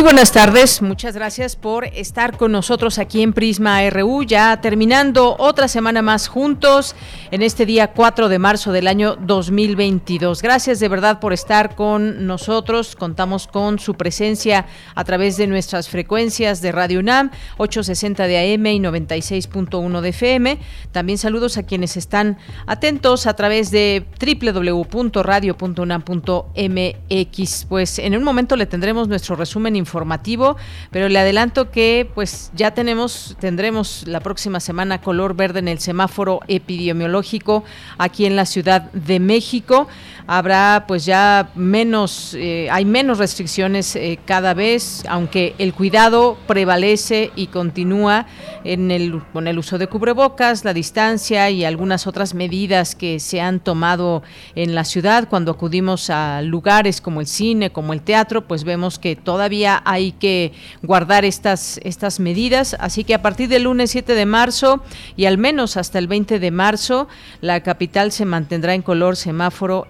Muy buenas tardes, muchas gracias por estar con nosotros aquí en Prisma RU, ya terminando otra semana más juntos en este día 4 de marzo del año 2022. Gracias de verdad por estar con nosotros, contamos con su presencia a través de nuestras frecuencias de Radio UNAM, 860 de AM y 96.1 de FM. También saludos a quienes están atentos a través de www.radio.unam.mx. Pues en un momento le tendremos nuestro resumen informativo informativo, pero le adelanto que pues ya tenemos, tendremos la próxima semana color verde en el semáforo epidemiológico aquí en la Ciudad de México. Habrá pues ya menos, eh, hay menos restricciones eh, cada vez, aunque el cuidado prevalece y continúa en el, con el uso de cubrebocas, la distancia y algunas otras medidas que se han tomado en la ciudad cuando acudimos a lugares como el cine, como el teatro, pues vemos que todavía hay que guardar estas, estas medidas. Así que a partir del lunes 7 de marzo y al menos hasta el 20 de marzo, la capital se mantendrá en color semáforo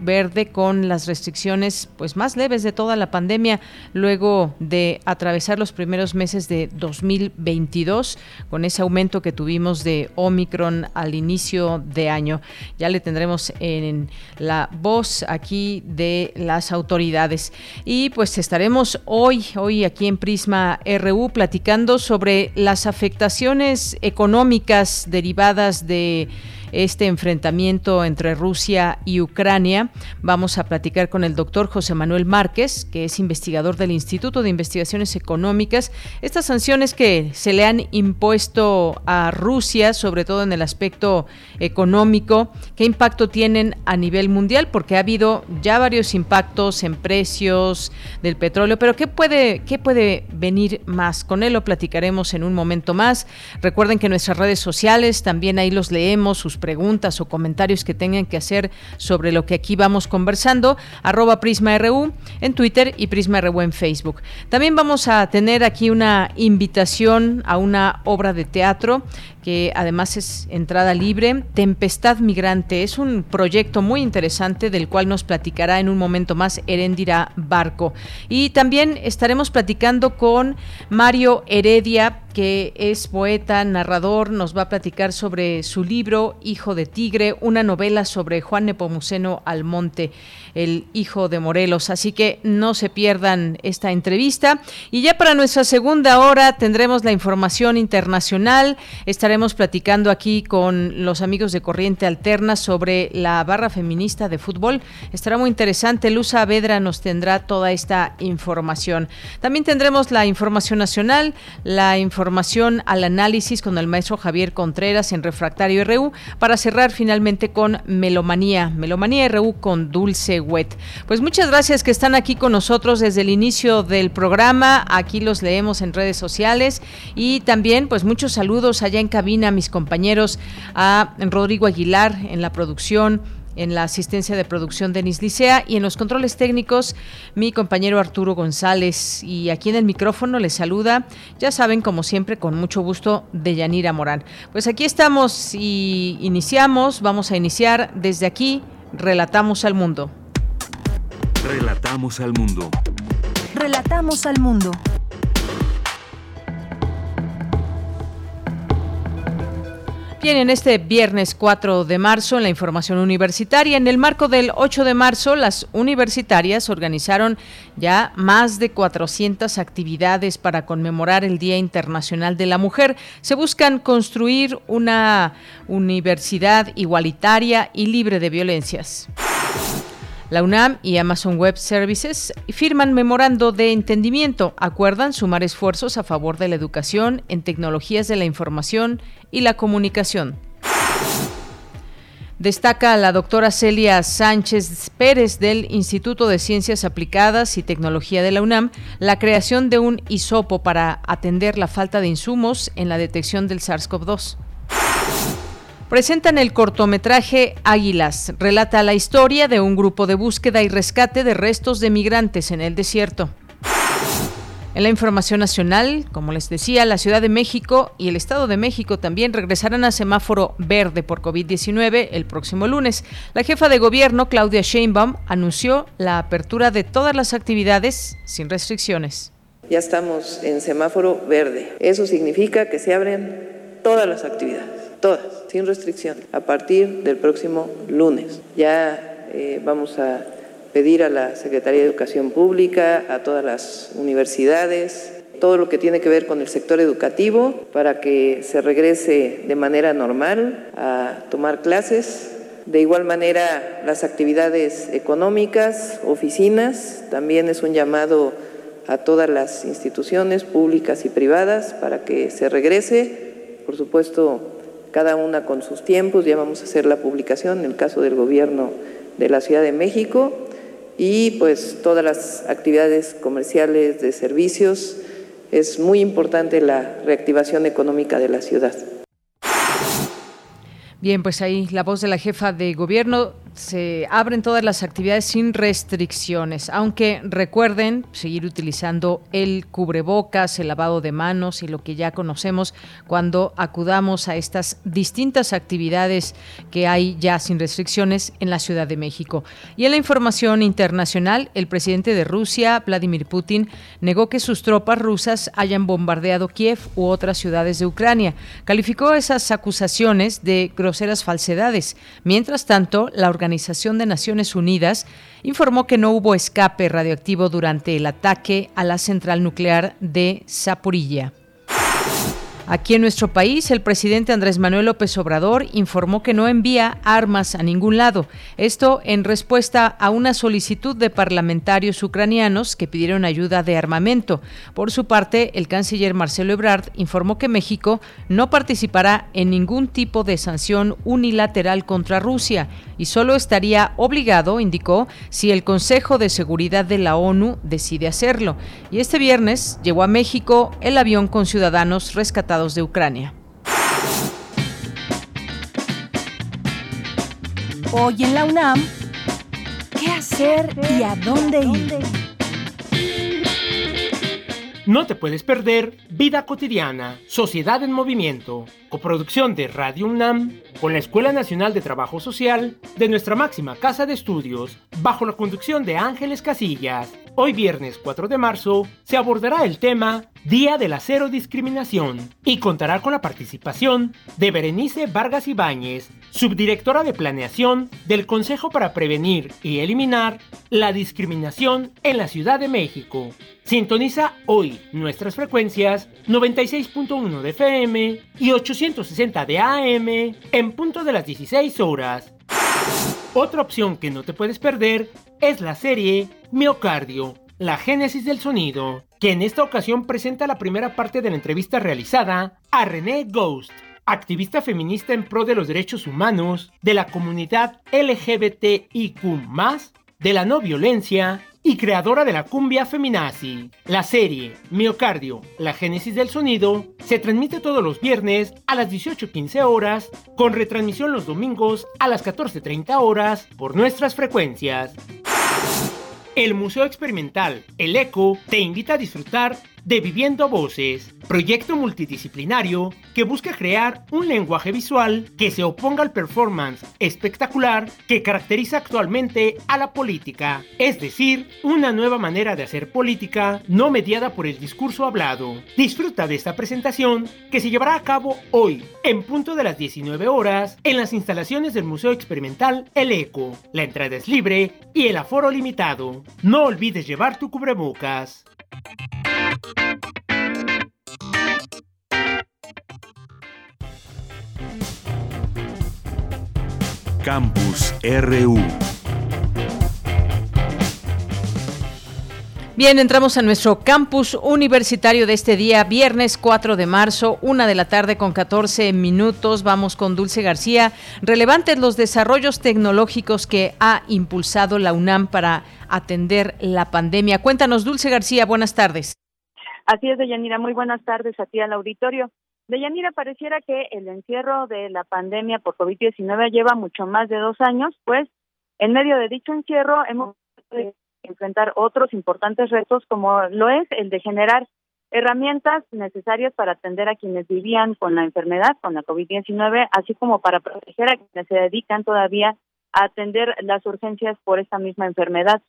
verde con las restricciones pues más leves de toda la pandemia luego de atravesar los primeros meses de 2022 con ese aumento que tuvimos de Omicron al inicio de año. Ya le tendremos en la voz aquí de las autoridades. Y pues estaremos hoy, hoy aquí en Prisma RU platicando sobre las afectaciones económicas derivadas de este enfrentamiento entre Rusia y Ucrania. Vamos a platicar con el doctor José Manuel Márquez, que es investigador del Instituto de Investigaciones Económicas. Estas sanciones que se le han impuesto a Rusia, sobre todo en el aspecto económico, ¿qué impacto tienen a nivel mundial? Porque ha habido ya varios impactos en precios del petróleo, pero ¿qué puede, qué puede venir más? Con él lo platicaremos en un momento más. Recuerden que nuestras redes sociales también ahí los leemos, sus preguntas o comentarios que tengan que hacer sobre lo que aquí vamos conversando, arroba PrismaRU en Twitter y PrismaRU en Facebook. También vamos a tener aquí una invitación a una obra de teatro que además es entrada libre. Tempestad Migrante es un proyecto muy interesante del cual nos platicará en un momento más Herendira Barco. Y también estaremos platicando con Mario Heredia, que es poeta, narrador, nos va a platicar sobre su libro Hijo de Tigre, una novela sobre Juan Nepomuceno Almonte, el hijo de Morelos. Así que no se pierdan esta entrevista. Y ya para nuestra segunda hora tendremos la información internacional. Platicando aquí con los amigos de Corriente Alterna sobre la barra feminista de fútbol. Estará muy interesante. Luz Vedra nos tendrá toda esta información. También tendremos la información nacional, la información información al análisis con el maestro Javier Contreras en Refractario RU para cerrar finalmente con Melomanía, Melomanía RU con Dulce Wet. Pues muchas gracias que están aquí con nosotros desde el inicio del programa, aquí los leemos en redes sociales y también pues muchos saludos allá en cabina a mis compañeros, a Rodrigo Aguilar en la producción, en la asistencia de producción Denis Licea y en los controles técnicos mi compañero Arturo González y aquí en el micrófono les saluda, ya saben como siempre con mucho gusto de Yanira Morán. Pues aquí estamos y iniciamos, vamos a iniciar desde aquí, relatamos al mundo. Relatamos al mundo. Relatamos al mundo. Bien, en este viernes 4 de marzo, en la información universitaria, en el marco del 8 de marzo, las universitarias organizaron ya más de 400 actividades para conmemorar el Día Internacional de la Mujer. Se buscan construir una universidad igualitaria y libre de violencias. La UNAM y Amazon Web Services firman memorando de entendimiento. Acuerdan sumar esfuerzos a favor de la educación en tecnologías de la información y la comunicación. Destaca la doctora Celia Sánchez Pérez del Instituto de Ciencias Aplicadas y Tecnología de la UNAM la creación de un hisopo para atender la falta de insumos en la detección del SARS-CoV-2 presentan el cortometraje Águilas. Relata la historia de un grupo de búsqueda y rescate de restos de migrantes en el desierto. En la información nacional, como les decía, la Ciudad de México y el Estado de México también regresarán a semáforo verde por COVID-19 el próximo lunes. La jefa de gobierno, Claudia Sheinbaum, anunció la apertura de todas las actividades sin restricciones. Ya estamos en semáforo verde. Eso significa que se abren todas las actividades, todas, sin restricción, a partir del próximo lunes. Ya eh, vamos a pedir a la Secretaría de Educación Pública, a todas las universidades, todo lo que tiene que ver con el sector educativo para que se regrese de manera normal a tomar clases. De igual manera, las actividades económicas, oficinas, también es un llamado a todas las instituciones públicas y privadas para que se regrese. Por supuesto, cada una con sus tiempos, ya vamos a hacer la publicación en el caso del gobierno de la Ciudad de México y pues todas las actividades comerciales de servicios. Es muy importante la reactivación económica de la ciudad. Bien, pues ahí la voz de la jefa de gobierno se abren todas las actividades sin restricciones, aunque recuerden seguir utilizando el cubrebocas, el lavado de manos y lo que ya conocemos cuando acudamos a estas distintas actividades que hay ya sin restricciones en la Ciudad de México. Y en la información internacional, el presidente de Rusia, Vladimir Putin, negó que sus tropas rusas hayan bombardeado Kiev u otras ciudades de Ucrania. Calificó esas acusaciones de groseras falsedades. Mientras tanto, la Organización de Naciones Unidas informó que no hubo escape radioactivo durante el ataque a la central nuclear de Zaporilla. Aquí en nuestro país, el presidente Andrés Manuel López Obrador informó que no envía armas a ningún lado. Esto en respuesta a una solicitud de parlamentarios ucranianos que pidieron ayuda de armamento. Por su parte, el canciller Marcelo Ebrard informó que México no participará en ningún tipo de sanción unilateral contra Rusia y solo estaría obligado, indicó, si el Consejo de Seguridad de la ONU decide hacerlo. Y este viernes llegó a México el avión con ciudadanos rescatados de Ucrania. Hoy en la UNAM, ¿qué hacer y a dónde ir? No te puedes perder Vida Cotidiana, Sociedad en Movimiento, coproducción de Radio UNAM con la Escuela Nacional de Trabajo Social de nuestra máxima casa de estudios, bajo la conducción de Ángeles Casillas. Hoy viernes 4 de marzo se abordará el tema Día de la Cero Discriminación y contará con la participación de Berenice Vargas Ibáñez, subdirectora de planeación del Consejo para Prevenir y Eliminar la Discriminación en la Ciudad de México. Sintoniza hoy nuestras frecuencias 96.1 de FM y 860 de AM en punto de las 16 horas. Otra opción que no te puedes perder es la serie Miocardio, la génesis del sonido, que en esta ocasión presenta la primera parte de la entrevista realizada a René Ghost, activista feminista en pro de los derechos humanos, de la comunidad LGBTIQ, de la no violencia y creadora de la cumbia feminazi. La serie Miocardio, la génesis del sonido, se transmite todos los viernes a las 18.15 horas, con retransmisión los domingos a las 14.30 horas por nuestras frecuencias. El Museo Experimental El Eco te invita a disfrutar de Viviendo Voces, proyecto multidisciplinario que busca crear un lenguaje visual que se oponga al performance espectacular que caracteriza actualmente a la política, es decir, una nueva manera de hacer política no mediada por el discurso hablado. Disfruta de esta presentación que se llevará a cabo hoy, en punto de las 19 horas, en las instalaciones del Museo Experimental El Eco. La entrada es libre y el aforo limitado. No olvides llevar tu cubrebocas. Campus RU Bien, entramos a nuestro campus universitario de este día, viernes 4 de marzo, una de la tarde con 14 minutos. Vamos con Dulce García. Relevantes los desarrollos tecnológicos que ha impulsado la UNAM para atender la pandemia. Cuéntanos, Dulce García, buenas tardes. Así es, Deyanira, muy buenas tardes a ti al auditorio. Deyanira, pareciera que el encierro de la pandemia por COVID-19 lleva mucho más de dos años, pues en medio de dicho encierro hemos enfrentar otros importantes retos como lo es el de generar herramientas necesarias para atender a quienes vivían con la enfermedad, con la COVID-19, así como para proteger a quienes se dedican todavía a atender las urgencias por esta misma enfermedad.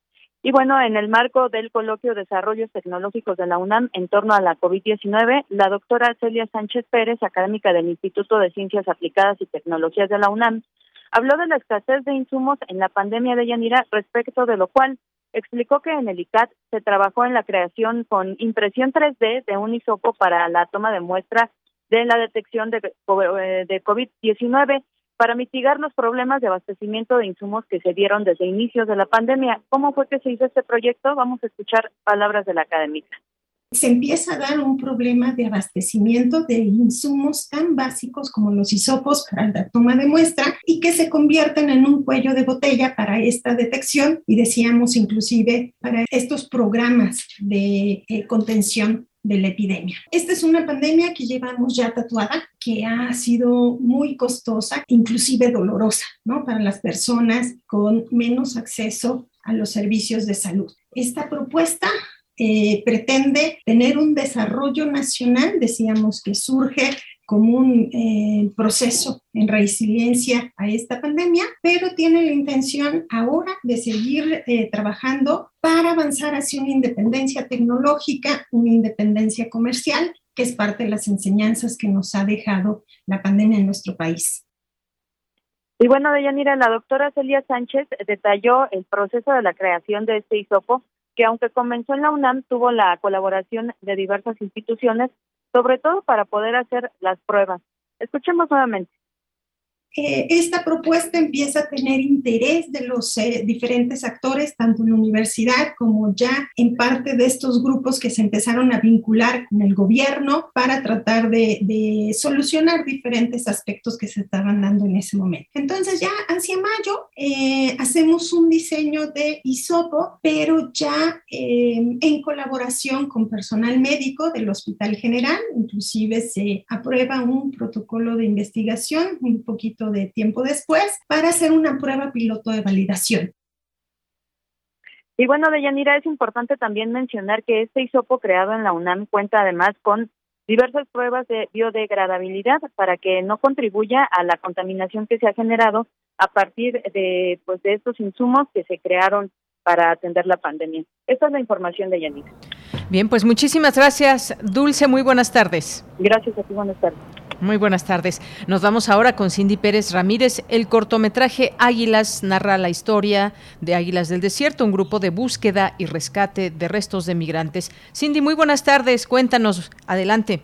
Y bueno, en el marco del coloquio Desarrollos Tecnológicos de la UNAM en torno a la COVID-19, la doctora Celia Sánchez Pérez, académica del Instituto de Ciencias Aplicadas y Tecnologías de la UNAM, habló de la escasez de insumos en la pandemia de Yanira, respecto de lo cual explicó que en el ICAT se trabajó en la creación con impresión 3D de un hisopo para la toma de muestra de la detección de, eh, de COVID-19 para mitigar los problemas de abastecimiento de insumos que se dieron desde inicios de la pandemia. ¿Cómo fue que se hizo este proyecto? Vamos a escuchar palabras de la académica se empieza a dar un problema de abastecimiento de insumos tan básicos como los hisopos para la toma de muestra y que se convierten en un cuello de botella para esta detección y decíamos inclusive para estos programas de eh, contención de la epidemia. Esta es una pandemia que llevamos ya tatuada, que ha sido muy costosa, inclusive dolorosa, ¿no? Para las personas con menos acceso a los servicios de salud. Esta propuesta eh, pretende tener un desarrollo nacional, decíamos que surge como un eh, proceso en resiliencia a esta pandemia, pero tiene la intención ahora de seguir eh, trabajando para avanzar hacia una independencia tecnológica, una independencia comercial, que es parte de las enseñanzas que nos ha dejado la pandemia en nuestro país. Y bueno, Deyanira, la doctora Celia Sánchez detalló el proceso de la creación de este hisopo que aunque comenzó en la UNAM, tuvo la colaboración de diversas instituciones, sobre todo para poder hacer las pruebas. Escuchemos nuevamente. Eh, esta propuesta empieza a tener interés de los eh, diferentes actores, tanto en la universidad como ya en parte de estos grupos que se empezaron a vincular con el gobierno para tratar de, solucionar diferentes aspectos que se estaban dando en ese momento. Entonces ya hacia mayo eh, hacemos un diseño de ISOPO, pero ya en colaboración con personal médico del Hospital General, inclusive se aprueba un protocolo de investigación un poquito de tiempo después para hacer una prueba piloto de validación. Y bueno, Deyanira, es importante también mencionar que este hisopo creado en la UNAM cuenta además con diversas pruebas de biodegradabilidad para que no contribuya a la contaminación que se ha generado a partir de pues de estos insumos que se crearon para atender la pandemia. Esta es la información de Yanira. Bien, pues muchísimas gracias, Dulce. Muy buenas tardes. Gracias a ti, buenas tardes. Muy buenas tardes. Nos vamos ahora con Cindy Pérez Ramírez. El cortometraje Águilas narra la historia de Águilas del Desierto, un grupo de búsqueda y rescate de restos de migrantes. Cindy, muy buenas tardes. Cuéntanos, adelante.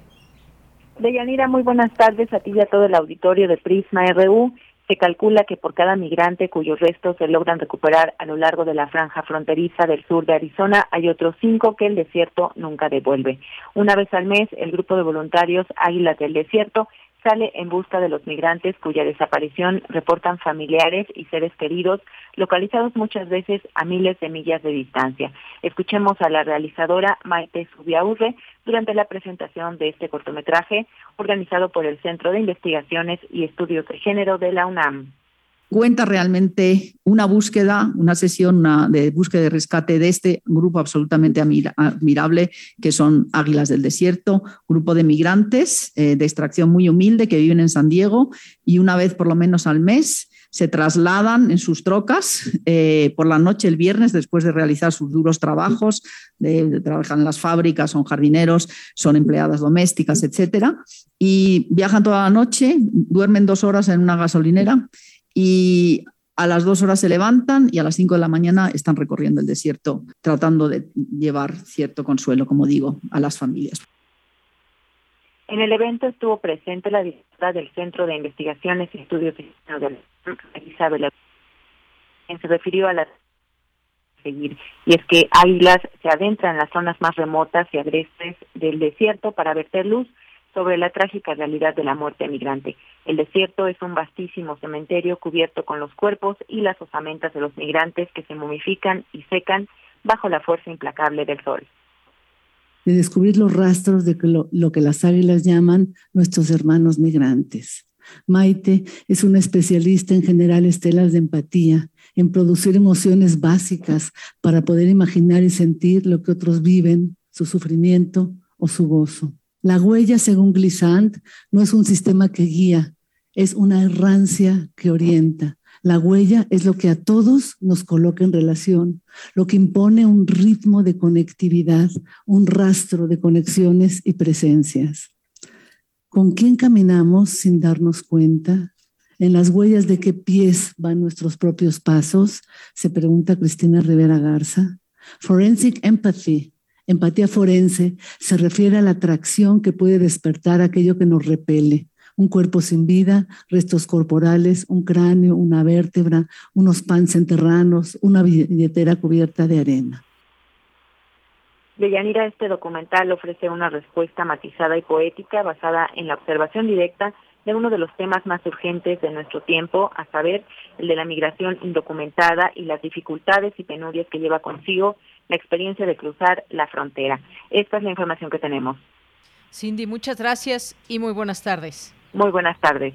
Deyanira, muy buenas tardes a ti y a todo el auditorio de Prisma RU. Se calcula que por cada migrante cuyos restos se logran recuperar a lo largo de la franja fronteriza del sur de Arizona, hay otros cinco que el desierto nunca devuelve. Una vez al mes, el grupo de voluntarios Águilas del Desierto sale en busca de los migrantes cuya desaparición reportan familiares y seres queridos localizados muchas veces a miles de millas de distancia. Escuchemos a la realizadora Maite Subiaurre durante la presentación de este cortometraje organizado por el Centro de Investigaciones y Estudios de Género de la UNAM cuenta realmente una búsqueda, una sesión de búsqueda y rescate de este grupo absolutamente admirable, que son Águilas del Desierto, grupo de migrantes eh, de extracción muy humilde que viven en San Diego y una vez por lo menos al mes se trasladan en sus trocas eh, por la noche el viernes después de realizar sus duros trabajos, de, trabajan en las fábricas, son jardineros, son empleadas domésticas, etcétera, y viajan toda la noche, duermen dos horas en una gasolinera y a las dos horas se levantan y a las cinco de la mañana están recorriendo el desierto tratando de llevar cierto consuelo, como digo, a las familias. En el evento estuvo presente la directora del Centro de Investigaciones y Estudios de Isabel, se refirió a la seguir. Y es que Águilas se adentra en las zonas más remotas y agrestes del desierto para verter luz sobre la trágica realidad de la muerte migrante. El desierto es un vastísimo cementerio cubierto con los cuerpos y las osamentas de los migrantes que se momifican y secan bajo la fuerza implacable del sol. De descubrir los rastros de lo que las águilas llaman nuestros hermanos migrantes. Maite es una especialista en generar estelas de empatía, en producir emociones básicas para poder imaginar y sentir lo que otros viven, su sufrimiento o su gozo. La huella, según Glissant, no es un sistema que guía, es una errancia que orienta. La huella es lo que a todos nos coloca en relación, lo que impone un ritmo de conectividad, un rastro de conexiones y presencias. ¿Con quién caminamos sin darnos cuenta? ¿En las huellas de qué pies van nuestros propios pasos? Se pregunta Cristina Rivera Garza. Forensic Empathy Empatía forense se refiere a la atracción que puede despertar aquello que nos repele. Un cuerpo sin vida, restos corporales, un cráneo, una vértebra, unos pans enterranos, una billetera cubierta de arena. Deyanira, este documental ofrece una respuesta matizada y poética basada en la observación directa de uno de los temas más urgentes de nuestro tiempo, a saber, el de la migración indocumentada y las dificultades y penurias que lleva consigo la experiencia de cruzar la frontera. Esta es la información que tenemos. Cindy, muchas gracias y muy buenas tardes. Muy buenas tardes.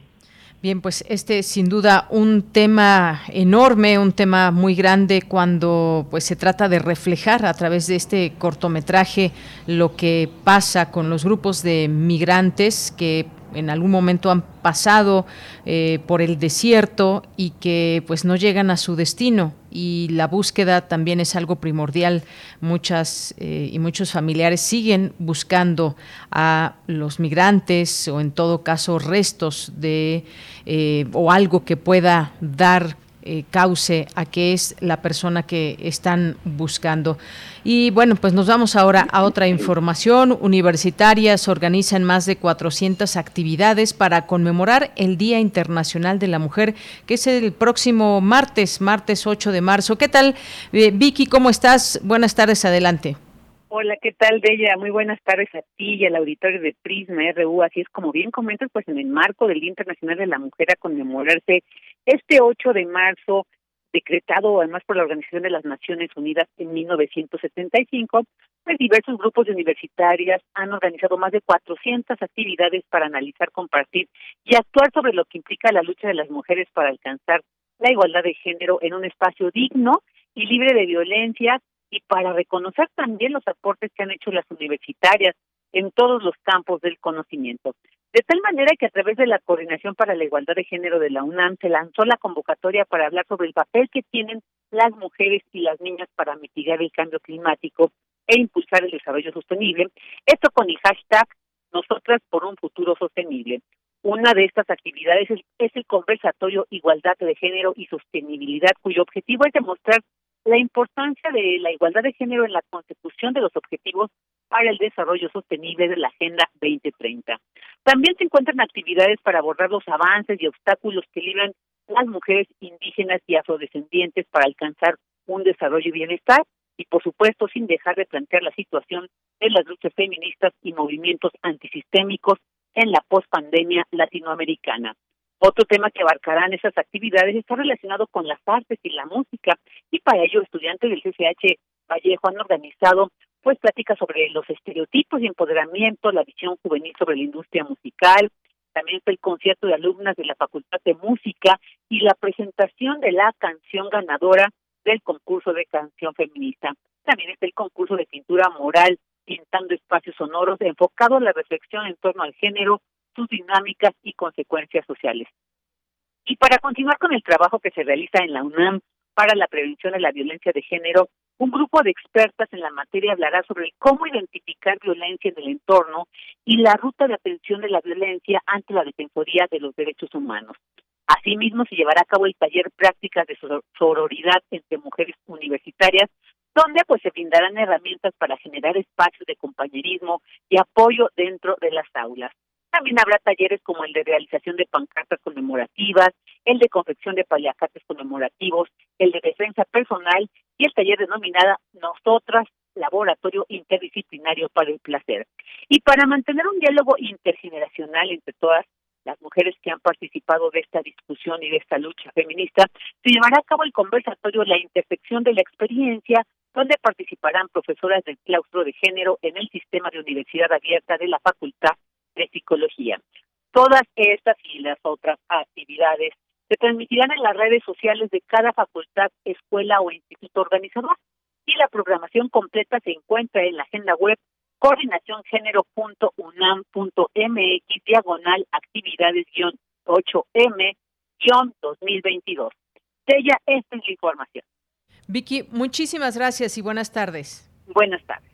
Bien, pues este es sin duda un tema enorme, un tema muy grande cuando pues se trata de reflejar a través de este cortometraje lo que pasa con los grupos de migrantes que en algún momento han pasado eh, por el desierto y que pues no llegan a su destino y la búsqueda también es algo primordial. Muchas eh, y muchos familiares siguen buscando a los migrantes o en todo caso restos de eh, o algo que pueda dar eh, cauce a qué es la persona que están buscando. Y bueno, pues nos vamos ahora a otra información. Universitarias organizan más de 400 actividades para conmemorar el Día Internacional de la Mujer, que es el próximo martes, martes 8 de marzo. ¿Qué tal, eh, Vicky? ¿Cómo estás? Buenas tardes, adelante. Hola, ¿qué tal, Bella? Muy buenas tardes a ti y al auditorio de Prisma RU. Así es como bien comentas, pues en el marco del Día Internacional de la Mujer a conmemorarse este 8 de marzo, decretado además por la Organización de las Naciones Unidas en 1975, pues diversos grupos de universitarias han organizado más de 400 actividades para analizar, compartir y actuar sobre lo que implica la lucha de las mujeres para alcanzar la igualdad de género en un espacio digno y libre de violencia y para reconocer también los aportes que han hecho las universitarias en todos los campos del conocimiento. De tal manera que a través de la Coordinación para la Igualdad de Género de la UNAM se lanzó la convocatoria para hablar sobre el papel que tienen las mujeres y las niñas para mitigar el cambio climático e impulsar el desarrollo sostenible. Esto con el hashtag Nosotras por un futuro sostenible. Una de estas actividades es, es el conversatorio Igualdad de Género y Sostenibilidad, cuyo objetivo es demostrar la importancia de la igualdad de género en la consecución de los objetivos para el desarrollo sostenible de la Agenda 2030. También se encuentran actividades para abordar los avances y obstáculos que libran las mujeres indígenas y afrodescendientes para alcanzar un desarrollo y bienestar y por supuesto sin dejar de plantear la situación de las luchas feministas y movimientos antisistémicos en la pospandemia latinoamericana. Otro tema que abarcarán esas actividades está relacionado con las artes y la música y para ello estudiantes del CCH Vallejo han organizado pues pláticas sobre los estereotipos y empoderamiento, la visión juvenil sobre la industria musical, también está el concierto de alumnas de la Facultad de Música y la presentación de la canción ganadora del concurso de canción feminista. También está el concurso de pintura moral, pintando espacios sonoros, enfocado a la reflexión en torno al género, sus dinámicas y consecuencias sociales. Y para continuar con el trabajo que se realiza en la UNAM para la prevención de la violencia de género, un grupo de expertas en la materia hablará sobre cómo identificar violencia en el entorno y la ruta de atención de la violencia ante la Defensoría de los Derechos Humanos. Asimismo, se llevará a cabo el taller Prácticas de Sororidad entre Mujeres Universitarias, donde pues se brindarán herramientas para generar espacios de compañerismo y apoyo dentro de las aulas. También habrá talleres como el de realización de pancartas conmemorativas, el de confección de paliacates conmemorativos, el de defensa personal y el taller denominada Nosotras Laboratorio Interdisciplinario para el Placer. Y para mantener un diálogo intergeneracional entre todas las mujeres que han participado de esta discusión y de esta lucha feminista, se llevará a cabo el conversatorio La intersección de la experiencia, donde participarán profesoras del claustro de género en el sistema de universidad abierta de la Facultad de Psicología. Todas estas y las otras actividades se transmitirán en las redes sociales de cada facultad, escuela o instituto organizador y la programación completa se encuentra en la agenda web coordinacióngénero.unam.mx diagonal actividades 8M 2022. Ella, esta es la información. Vicky, muchísimas gracias y buenas tardes. Buenas tardes.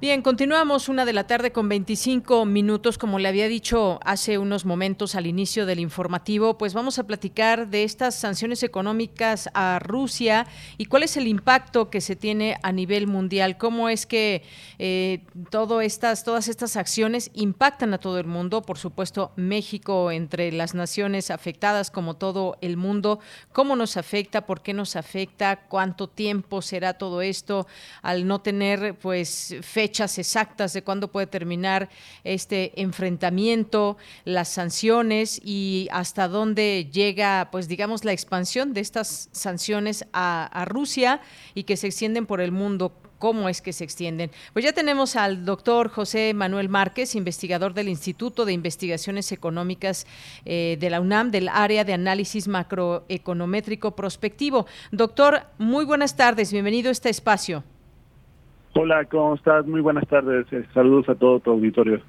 Bien, continuamos una de la tarde con 25 minutos. Como le había dicho hace unos momentos al inicio del informativo, pues vamos a platicar de estas sanciones económicas a Rusia y cuál es el impacto que se tiene a nivel mundial. Cómo es que eh, todo estas, todas estas acciones impactan a todo el mundo. Por supuesto, México entre las naciones afectadas, como todo el mundo. ¿Cómo nos afecta? ¿Por qué nos afecta? ¿Cuánto tiempo será todo esto al no tener, pues, fecha fechas exactas de cuándo puede terminar este enfrentamiento, las sanciones y hasta dónde llega, pues digamos, la expansión de estas sanciones a, Rusia y que se extienden por el mundo cómo es que se extienden. Pues ya tenemos al doctor José Manuel Márquez, investigador del Instituto de Investigaciones Económicas eh, de la UNAM, del área de análisis macroeconométrico prospectivo. Doctor, muy buenas tardes, bienvenido a este espacio. Hola, ¿cómo estás? Muy buenas tardes. Eh, saludos a todo tu auditorio.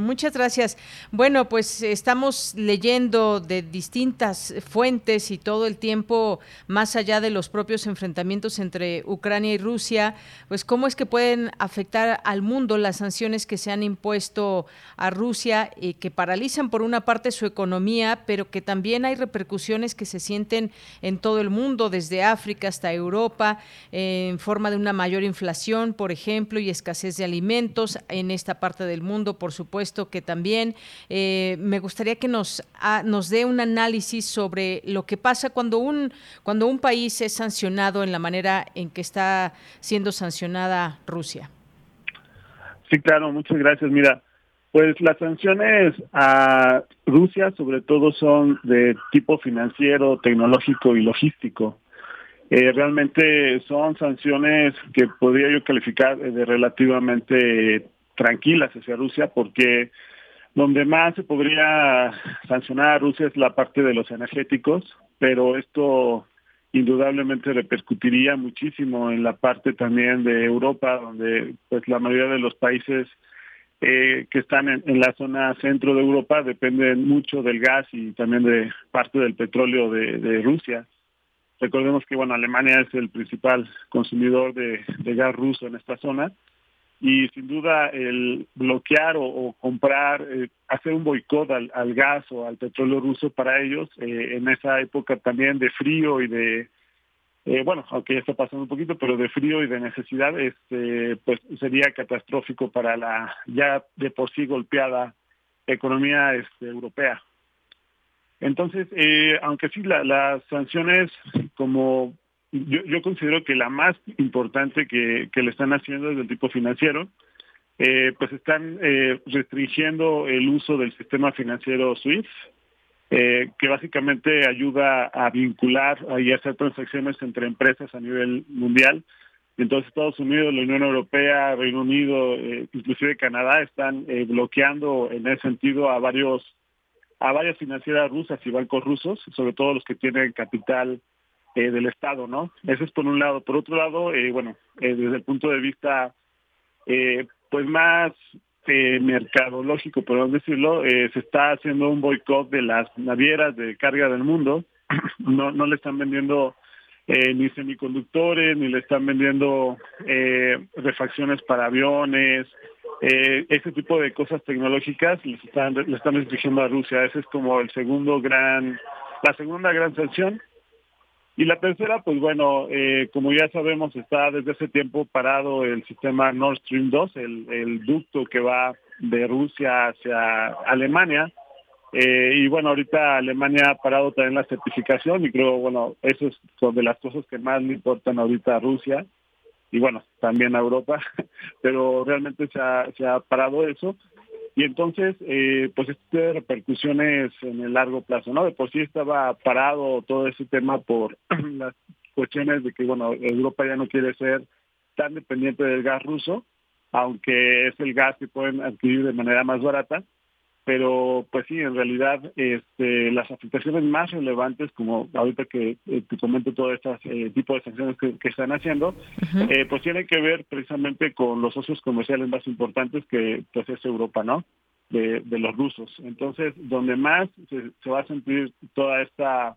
Muchas gracias. Bueno, pues estamos leyendo de distintas fuentes y todo el tiempo, más allá de los propios enfrentamientos entre Ucrania y Rusia, pues cómo es que pueden afectar al mundo las sanciones que se han impuesto a Rusia y que paralizan por una parte su economía, pero que también hay repercusiones que se sienten en todo el mundo, desde África hasta Europa, en forma de una mayor inflación, por ejemplo, y escasez de alimentos en esta parte del mundo, por supuesto que también eh, me gustaría que nos, ah, nos dé un análisis sobre lo que pasa cuando un, cuando un país es sancionado en la manera en que está siendo sancionada Rusia. Sí, claro, muchas gracias. Mira, pues las sanciones a Rusia sobre todo son de tipo financiero, tecnológico y logístico. Eh, realmente son sanciones que podría yo calificar de relativamente tranquilas hacia Rusia porque donde más se podría sancionar a Rusia es la parte de los energéticos, pero esto indudablemente repercutiría muchísimo en la parte también de Europa, donde pues la mayoría de los países eh, que están en, la zona centro de Europa dependen mucho del gas y también de parte del petróleo de, Rusia. Recordemos que bueno Alemania es el principal consumidor de gas ruso en esta zona y sin duda el bloquear o, comprar, eh, hacer un boicot al, gas o al petróleo ruso para ellos eh, en esa época también de frío y de, eh, bueno, aunque ya está pasando un poquito, pero de frío y de necesidad, este, pues sería catastrófico para la ya de por sí golpeada economía este, europea. Entonces, aunque sí las sanciones como yo, yo considero que la más importante que, que le están haciendo es del tipo financiero, eh, pues están eh, restringiendo el uso del sistema financiero SWIFT, eh, que básicamente ayuda a vincular y hacer transacciones entre empresas a nivel mundial. Entonces Estados Unidos, la Unión Europea, Reino Unido, inclusive Canadá están bloqueando en ese sentido a varios a varias financieras rusas y bancos rusos, sobre todo los que tienen capital eh, del Estado, ¿no? Eso es por un lado. Por otro lado, eh, bueno, eh, desde el punto de vista, pues más mercadológico, por decirlo, se está haciendo un boicot de las navieras de carga del mundo. No, no le están vendiendo eh, ni semiconductores, ni le están vendiendo eh, refacciones para aviones, eh, ese tipo de cosas tecnológicas les están, le están restringiendo a Rusia. Ese es como el segundo gran, la segunda gran sanción. Y la tercera, pues bueno, eh, como ya sabemos, está desde hace tiempo parado el sistema Nord Stream 2, el, el ducto que va de Rusia hacia Alemania. Eh, y bueno, ahorita Alemania ha parado también la certificación y creo, bueno, eso es de las cosas que más le importan ahorita a Rusia y bueno, también a Europa, pero realmente se ha, se ha parado eso. Y entonces, eh, pues tiene repercusiones en el largo plazo, ¿no? De por sí estaba parado todo ese tema por las cuestiones de que, bueno, Europa ya no quiere ser tan dependiente del gas ruso, aunque es el gas que pueden adquirir de manera más barata pero pues sí, en realidad este, las afectaciones más relevantes, como ahorita que eh, te comento todo este eh, tipo de sanciones que, están haciendo, eh, pues tienen que ver precisamente con los socios comerciales más importantes que pues es Europa, ¿no? De, los rusos. Entonces, donde más se, va a sentir toda esta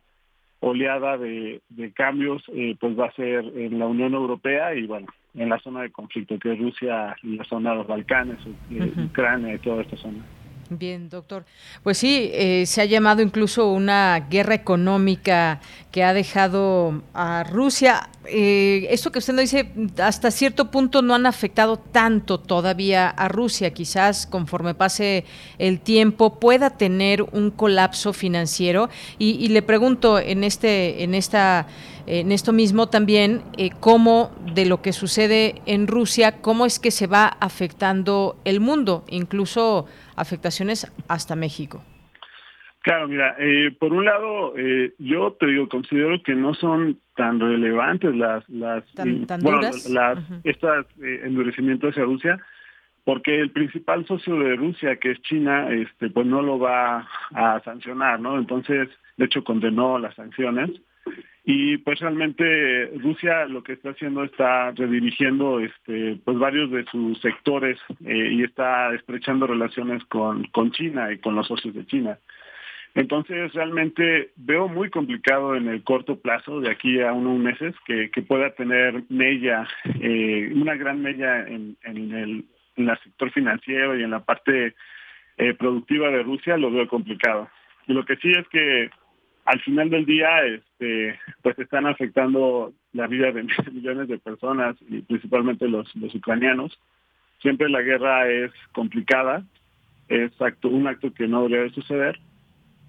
oleada de, cambios, pues va a ser en la Unión Europea y bueno, en la zona de conflicto, que es Rusia y la zona de los Balcanes, Ucrania y toda esta zona. Bien, doctor. Pues sí, eh, se ha llamado incluso una guerra económica que ha dejado a Rusia. Eh, esto que usted nos dice, hasta cierto punto no han afectado tanto todavía a Rusia. Quizás conforme pase el tiempo pueda tener un colapso financiero. Y, le pregunto en este, en esta en esto mismo también eh, cómo de lo que sucede en Rusia, cómo es que se va afectando el mundo, incluso afectaciones hasta México. Claro, mira, eh, por un lado, eh, yo te digo, considero que no son tan relevantes las, las, ¿Tan, las estos endurecimientos hacia Rusia, porque el principal socio de Rusia, que es China, este, pues no lo va a sancionar, ¿no? Entonces, de hecho, condenó las sanciones. Y pues realmente Rusia lo que está haciendo está redirigiendo este, pues varios de sus sectores eh, y está estrechando relaciones con, con China y con los socios de China. Entonces realmente veo muy complicado en el corto plazo, de aquí a unos meses, que, que pueda tener mella, eh, una gran mella en, en, el, en el sector financiero y en la parte eh, productiva de Rusia, lo veo complicado. Y lo que sí es que al final del día, este, pues están afectando la vida de millones de personas y principalmente los, ucranianos. Siempre la guerra es complicada, es acto, un acto que no debería suceder,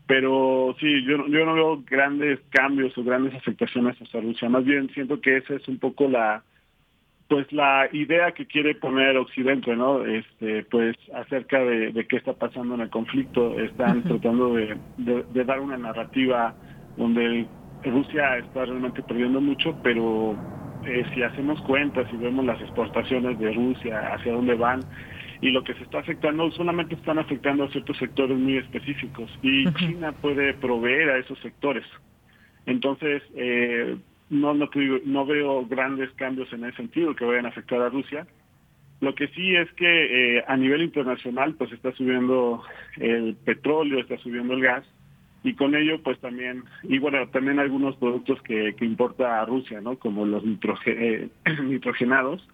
pero sí, yo, yo no veo grandes cambios o grandes afectaciones hacia Rusia. Más bien siento que esa es un poco la, pues la idea que quiere poner Occidente, ¿no? Este, pues acerca de, qué está pasando en el conflicto, están tratando de, dar una narrativa donde Rusia está realmente perdiendo mucho, pero eh, si hacemos cuentas y vemos las exportaciones de Rusia, hacia dónde van, y lo que se está afectando solamente están afectando a ciertos sectores muy específicos, y China puede proveer a esos sectores. Entonces, eh, no, no, no veo grandes cambios en ese sentido que vayan a afectar a Rusia. Lo que sí es que eh, a nivel internacional pues está subiendo el petróleo, está subiendo el gas y con ello pues también, y bueno, también algunos productos que, que importa a Rusia, ¿no? Como los eh, nitrogenados,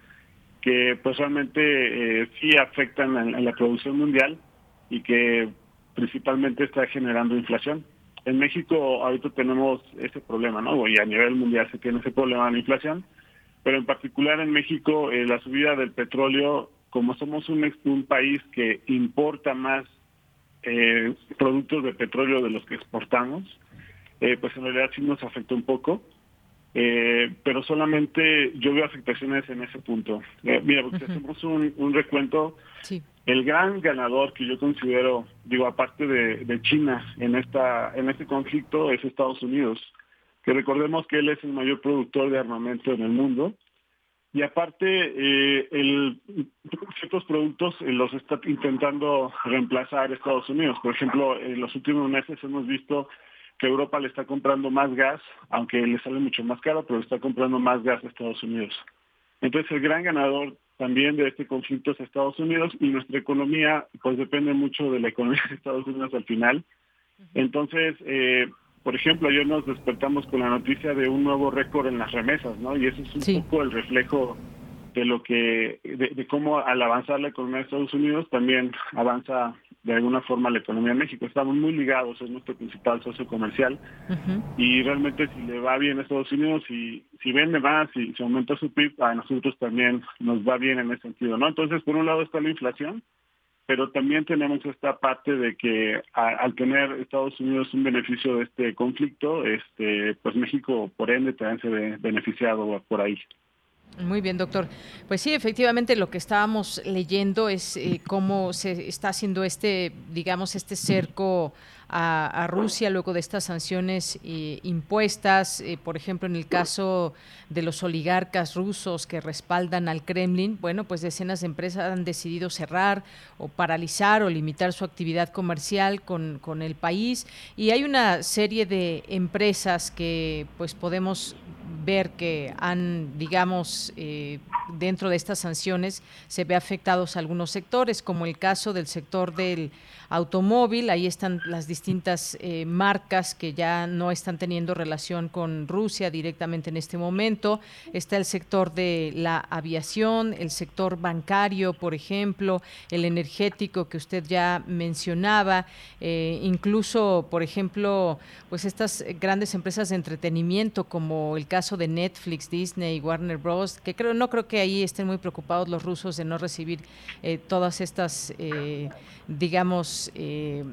que pues realmente eh, sí afectan a la producción mundial y que principalmente está generando inflación en México ahorita tenemos ese problema, ¿no? Y a nivel mundial se tiene ese problema de la inflación, pero en particular en México eh, la subida del petróleo, como somos un, un país que importa más eh, productos de petróleo de los que exportamos, eh, pues en realidad sí nos afecta un poco. Pero solamente yo veo afectaciones en ese punto. mira, porque hacemos un, un recuento, sí el gran ganador que yo considero, digo, aparte de, China en esta en este conflicto es Estados Unidos, que recordemos que él es el mayor productor de armamento en el mundo y aparte eh, el, ciertos productos eh, los está intentando reemplazar Estados Unidos. Por ejemplo, en los últimos meses hemos visto que Europa le está comprando más gas, aunque le sale mucho más caro, pero está comprando más gas a Estados Unidos. Entonces el gran ganador también de este conflicto es Estados Unidos y nuestra economía pues depende mucho de la economía de Estados Unidos al final. Entonces, eh, por ejemplo, ayer nos despertamos con la noticia de un nuevo récord en las remesas, ¿no? Y eso es un poco el reflejo de lo que, de, cómo al avanzar la economía de Estados Unidos también avanza de alguna forma la economía de México. Estamos muy ligados, es nuestro principal socio comercial y realmente si le va bien a Estados Unidos y si vende más y si aumenta su PIB, a nosotros también nos va bien en ese sentido, ¿no? Entonces, por un lado está la inflación, pero también tenemos esta parte de que al tener Estados Unidos un beneficio de este conflicto, este, pues México por ende también se ve beneficiado por ahí. Muy bien, doctor. Pues sí, efectivamente lo que estábamos leyendo es eh, cómo se está haciendo este, digamos, este cerco a, Rusia luego de estas sanciones eh, impuestas, eh, por ejemplo, en el caso de los oligarcas rusos que respaldan al Kremlin, bueno, pues decenas de empresas han decidido cerrar o paralizar o limitar su actividad comercial con, con el país y hay una serie de empresas que pues podemos ver que han, digamos, eh, dentro de estas sanciones se ve afectados algunos sectores, como el caso del sector del automóvil, ahí están las distintas eh, marcas que ya no están teniendo relación con Rusia directamente en este momento, está el sector de la aviación, el sector bancario, por ejemplo, el energético que usted ya mencionaba, eh, incluso, por ejemplo, pues estas grandes empresas de entretenimiento como el caso de Netflix, Disney, Warner Bros., que creo no creo que ahí estén muy preocupados los rusos de no recibir eh, todas estas, digamos, eh,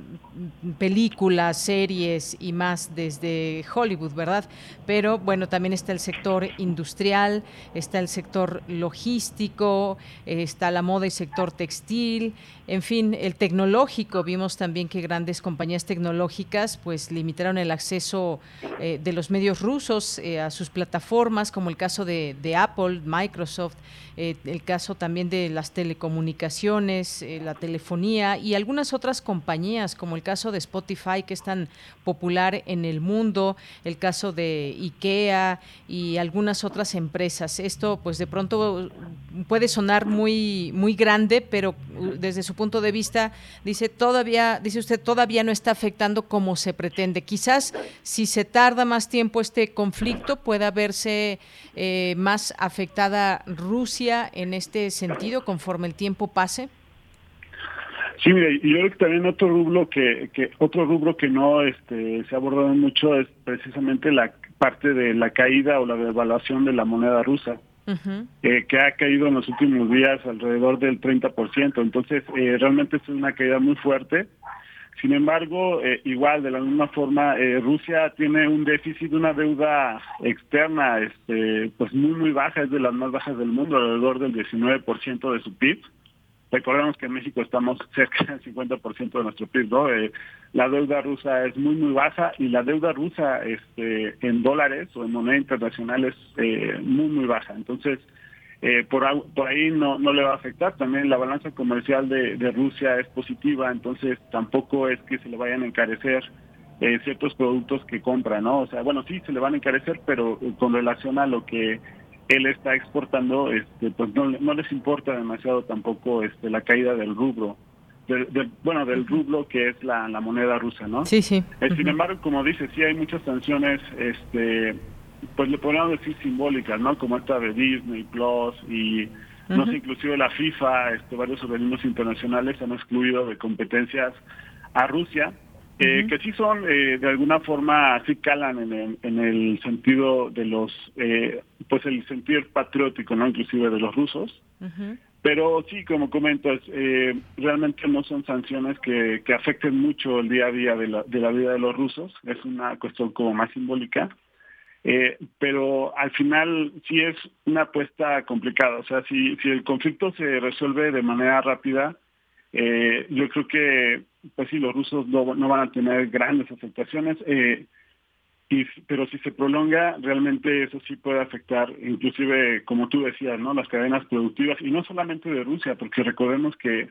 películas, series y más desde Hollywood, ¿verdad? Pero bueno, también está el sector industrial, está el sector logístico, está la moda y sector textil, en fin, el tecnológico. Vimos también que grandes compañías tecnológicas pues limitaron el acceso eh, de los medios rusos eh, a sus plataformas, como el caso de, Apple, Microsoft, el caso también de las telecomunicaciones, la telefonía y algunas otras compañías, como el caso de Spotify, que es tan popular en el mundo, el caso de IKEA y algunas otras empresas. Esto, pues de pronto puede sonar muy, muy grande, pero uh, desde su punto de vista, dice, todavía, dice usted, todavía no está afectando como se pretende. Quizás si se tarda más tiempo este conflicto, pueda verse eh, más afectada Rusia en este sentido conforme el tiempo pase. Sí, mire, y yo creo que también otro rubro que, que otro rubro que no este, se ha abordado mucho es precisamente la parte de la caída o la devaluación de la moneda rusa, eh, que ha caído en los últimos días alrededor del 30%. Entonces, eh, realmente es una caída muy fuerte. Sin embargo, eh, igual, de la misma forma, Rusia tiene un déficit, una deuda externa este, pues muy, muy baja, es de las más bajas del mundo, alrededor del 19% de su PIB. Recordemos que en México estamos cerca del 50% de nuestro PIB, ¿no? Eh, la deuda rusa es muy, muy baja y la deuda rusa este, en dólares o en moneda internacional es eh, muy, muy baja. Entonces, eh, por, por ahí no, no le va a afectar. También la balanza comercial de, de Rusia es positiva, entonces tampoco es que se le vayan a encarecer ciertos productos que compra, ¿no? O sea, bueno, sí, se le van a encarecer, pero con relación a lo que él está exportando, este, pues no, no les importa demasiado tampoco este, la caída del rubro, bueno, del rublo que es la, la moneda rusa, ¿no? Sí, sí. Eh, sin embargo, como dice, sí hay muchas sanciones, este, pues le podríamos decir simbólicas, ¿no? Como esta de Disney Plus y no sé, inclusive la FIFA, este, varios organismos internacionales han excluido de competencias a Rusia eh, que sí son, eh, de alguna forma, sí calan en el, en el sentido de los, eh, pues el sentir patriótico, ¿no? Inclusive de los rusos. Pero sí, como comentas, realmente no son sanciones que, que afecten mucho el día a día de la, de la vida de los rusos. Es una cuestión como más simbólica. Pero al final sí es una apuesta complicada. O sea, si, si el conflicto se resuelve de manera rápida, yo creo que pues sí, los rusos no, van a tener grandes afectaciones, eh, y, pero si se prolonga, realmente eso sí puede afectar, inclusive, como tú decías, ¿no? las cadenas productivas, y no solamente de Rusia, porque recordemos que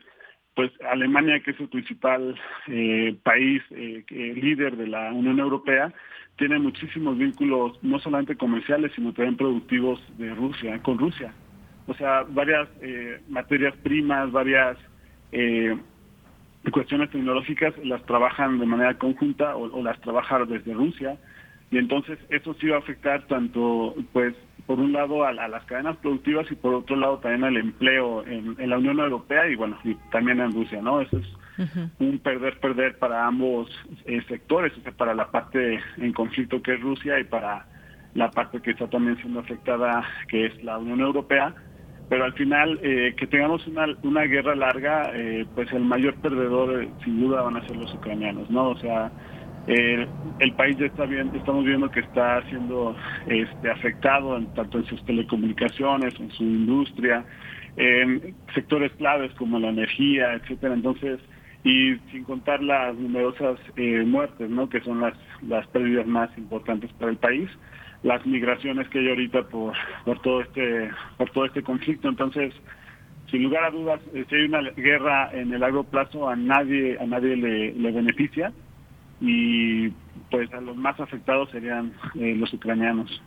pues Alemania, que es el principal eh, país eh, líder de la Unión Europea, tiene muchísimos vínculos, no solamente comerciales, sino también productivos de Rusia, con Rusia. O sea, varias materias primas, varias cuestiones tecnológicas las trabajan de manera conjunta o, las trabajan desde Rusia y entonces eso sí va a afectar tanto pues por un lado a, las cadenas productivas y por otro lado también al empleo en, la Unión Europea y bueno y también en Rusia no eso es un perder perder para ambos eh, sectores o sea para la parte en conflicto que es Rusia y para la parte que está también siendo afectada que es la Unión Europea. Pero al final eh, que tengamos una, una guerra larga, eh, pues el mayor perdedor eh, sin duda van a ser los ucranianos, ¿no? O sea, el país ya está bien, estamos viendo que está siendo este, afectado en, tanto en sus telecomunicaciones, en su industria, en sectores claves como la energía, etcétera. Entonces, y sin contar las numerosas muertes, ¿no? Que son las las pérdidas más importantes para el país las migraciones que hay ahorita por, por todo este por todo este conflicto entonces sin lugar a dudas eh, si hay una guerra en el largo plazo a nadie a nadie le, beneficia y pues a los más afectados serían eh, los ucranianos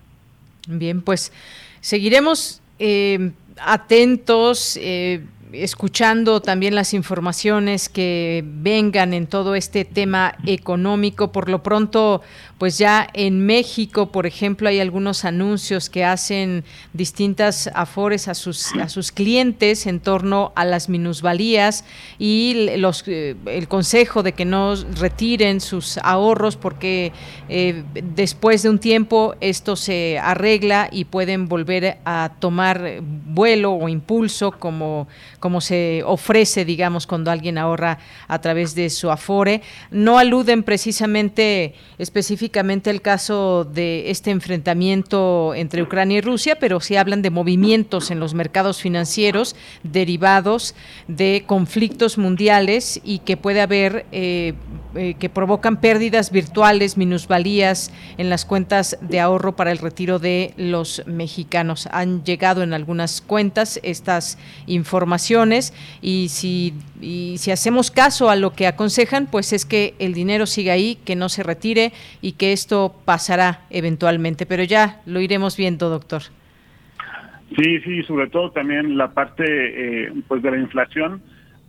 bien pues seguiremos eh, atentos eh, escuchando también las informaciones que vengan en todo este tema económico. Por lo pronto, pues ya en México, por ejemplo, hay algunos anuncios que hacen distintas afores a sus, a sus clientes en torno a las minusvalías y los, eh, el consejo de que no retiren sus ahorros porque eh, después de un tiempo esto se arregla y pueden volver a tomar vuelo o impulso como, como se ofrece, digamos, cuando alguien ahorra a través de su afore. No aluden precisamente específicamente el caso de este enfrentamiento entre Ucrania y Rusia, pero sí hablan de movimientos en los mercados financieros derivados de conflictos mundiales y que puede haber eh, eh, que provocan pérdidas virtuales, minusvalías en las cuentas de ahorro para el retiro de los mexicanos. Han llegado en algunas cuentas estas informaciones y si, y si hacemos caso a lo que aconsejan, pues es que el dinero siga ahí, que no se retire y que esto pasará eventualmente. Pero ya lo iremos viendo, doctor. Sí, sí, sobre todo también la parte eh, pues de la inflación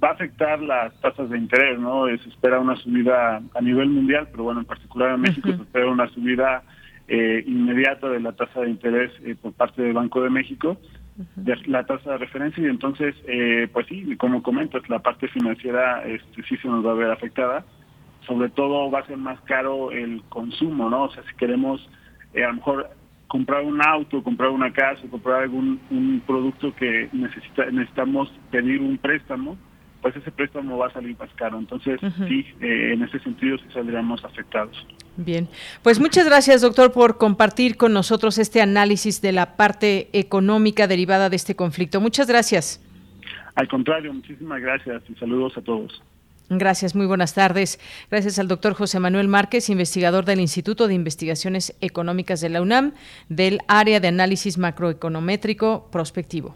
va a afectar las tasas de interés, ¿no? Se espera una subida a nivel mundial, pero bueno, en particular en México se espera una subida eh, inmediata de la tasa de interés eh, por parte del Banco de México, de la tasa de referencia, y entonces, eh, pues sí, como comentas, la parte financiera este, sí se nos va a ver afectada. Sobre todo va a ser más caro el consumo, ¿no? O sea, si queremos a lo mejor comprar un auto, comprar una casa, comprar algún un producto que necesita, necesitamos pedir un préstamo, pues ese préstamo va a salir más caro. Entonces, sí, eh, en ese sentido sí saldríamos afectados. Bien, pues muchas gracias, doctor, por compartir con nosotros este análisis de la parte económica derivada de este conflicto. Muchas gracias. Al contrario, muchísimas gracias y saludos a todos. Gracias, muy buenas tardes. Gracias al doctor José Manuel Márquez, investigador del Instituto de Investigaciones Económicas de la UNAM, del área de análisis macroeconométrico prospectivo.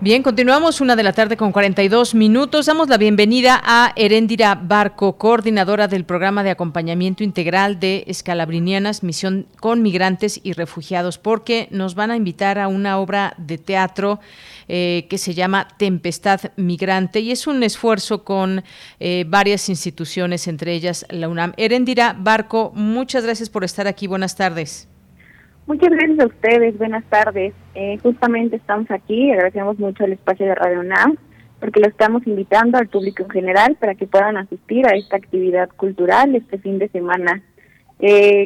Bien, continuamos una de la tarde con 42 minutos. Damos la bienvenida a Heréndira Barco, coordinadora del programa de acompañamiento integral de Escalabrinianas, Misión con Migrantes y Refugiados, porque nos van a invitar a una obra de teatro eh, que se llama Tempestad Migrante y es un esfuerzo con eh, varias instituciones, entre ellas la UNAM. Erendira Barco, muchas gracias por estar aquí. Buenas tardes. Muchas gracias a ustedes. Buenas tardes. Eh, justamente estamos aquí. Agradecemos mucho el espacio de Radio UNAM porque lo estamos invitando al público en general para que puedan asistir a esta actividad cultural este fin de semana.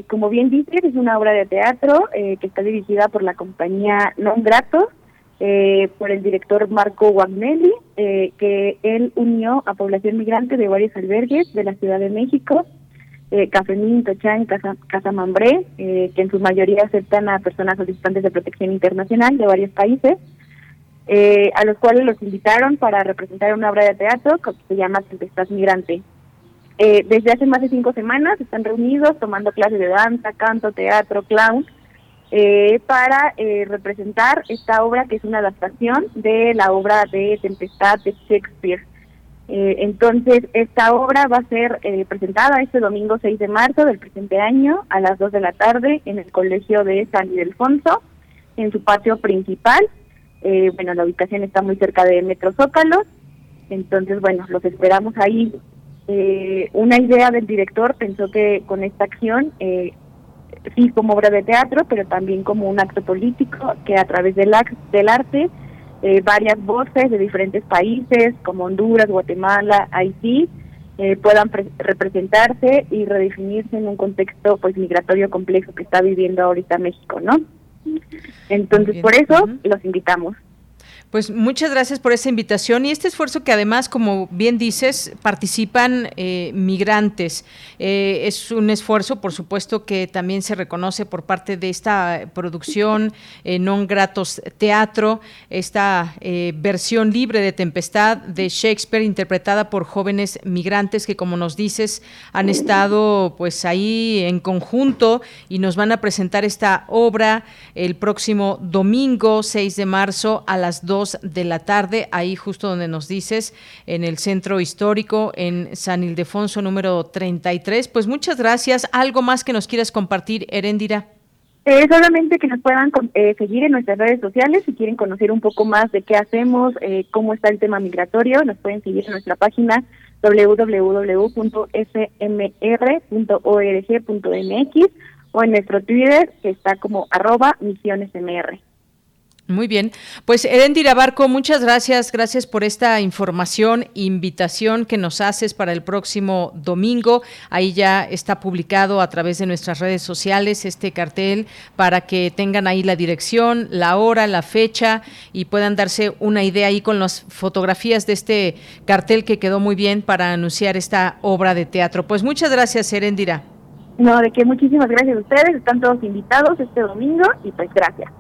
como bien dices, es una obra de teatro que está dirigida por la compañía Non Grato eh, por el director Marco Wagnelli, eh, que él unió a población migrante de varios albergues de la Ciudad de México, eh, Cafemín, Tochán, Casa, Casa Mambré, eh, que en su mayoría aceptan a personas solicitantes de protección internacional de varios países, eh, a los cuales los invitaron para representar una obra de teatro que se llama Tempestad Migrante. desde hace más de cinco semanas están reunidos tomando clases de danza, canto, teatro, clown, eh, para eh, representar esta obra que es una adaptación de la obra de Tempestad de Shakespeare. Eh, entonces, esta obra va a ser eh, presentada este domingo 6 de marzo del presente año a las 2 de la tarde en el Colegio de San Ildefonso, en su patio principal. Eh, bueno, la ubicación está muy cerca de Metro Zócalo, entonces, bueno, los esperamos ahí. una idea del director pensó que con esta acción, sí como obra de teatro, pero también como un acto político que a través del, del arte eh, varias voces de diferentes países como Honduras, Guatemala, Haití, eh, puedan representarse y redefinirse en un contexto pues migratorio complejo que está viviendo ahorita México, ¿no? Entonces, por eso los invitamos. Pues muchas gracias por esa invitación y este esfuerzo que además, como bien dices, participan eh, migrantes. Eh, es un esfuerzo, por supuesto, que también se reconoce por parte de esta producción eh, Non Gratos Teatro, esta versión libre de Tempestad de Shakespeare interpretada por jóvenes migrantes que, como nos dices, han estado pues ahí en conjunto y nos van a presentar esta obra el próximo domingo 6 de marzo a las 2 de la tarde, ahí justo donde nos dices, en el centro histórico, en San Ildefonso número 33. Pues muchas gracias. ¿Algo más que nos quieras compartir, Heréndira? Eh, solamente que nos puedan eh, seguir en nuestras redes sociales si quieren conocer un poco más de qué hacemos, eh, cómo está el tema migratorio, nos pueden seguir en nuestra página www.smr.org.mx o en nuestro Twitter que está como arroba misionesmr. Muy bien, pues Erendira Barco, muchas gracias, gracias por esta información, invitación que nos haces para el próximo domingo. Ahí ya está publicado a través de nuestras redes sociales este cartel para que tengan ahí la dirección, la hora, la fecha y puedan darse una idea ahí con las fotografías de este cartel que quedó muy bien para anunciar esta obra de teatro. Pues muchas gracias, Erendira. No, de que muchísimas gracias a ustedes, están todos invitados este domingo y pues gracias.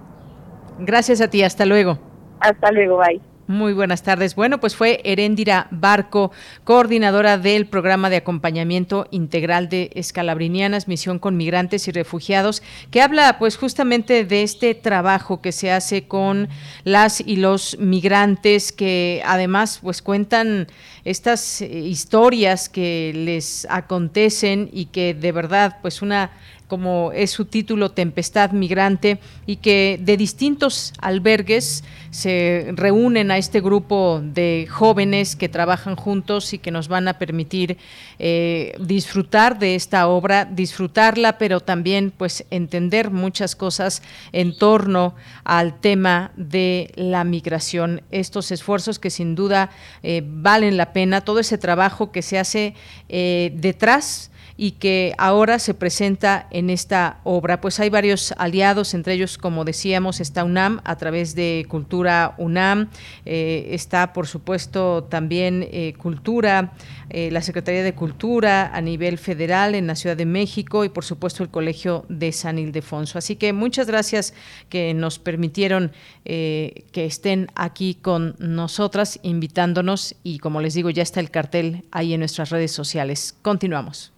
Gracias a ti, hasta luego. Hasta luego, bye. Muy buenas tardes. Bueno, pues fue Heréndira Barco, coordinadora del programa de acompañamiento integral de escalabrinianas, misión con migrantes y refugiados, que habla pues justamente de este trabajo que se hace con las y los migrantes que además pues cuentan estas historias que les acontecen y que de verdad pues una como es su título, Tempestad Migrante, y que de distintos albergues se reúnen a este grupo de jóvenes que trabajan juntos y que nos van a permitir eh, disfrutar de esta obra, disfrutarla, pero también pues entender muchas cosas en torno al tema de la migración. Estos esfuerzos que sin duda eh, valen la pena, todo ese trabajo que se hace eh, detrás y que ahora se presenta en esta obra. Pues hay varios aliados, entre ellos, como decíamos, está UNAM a través de Cultura UNAM, eh, está por supuesto también eh, Cultura, eh, la Secretaría de Cultura a nivel federal en la Ciudad de México y por supuesto el Colegio de San Ildefonso. Así que muchas gracias que nos permitieron que estén aquí con nosotras, invitándonos y como les digo, ya está el cartel ahí en nuestras redes sociales. Continuamos.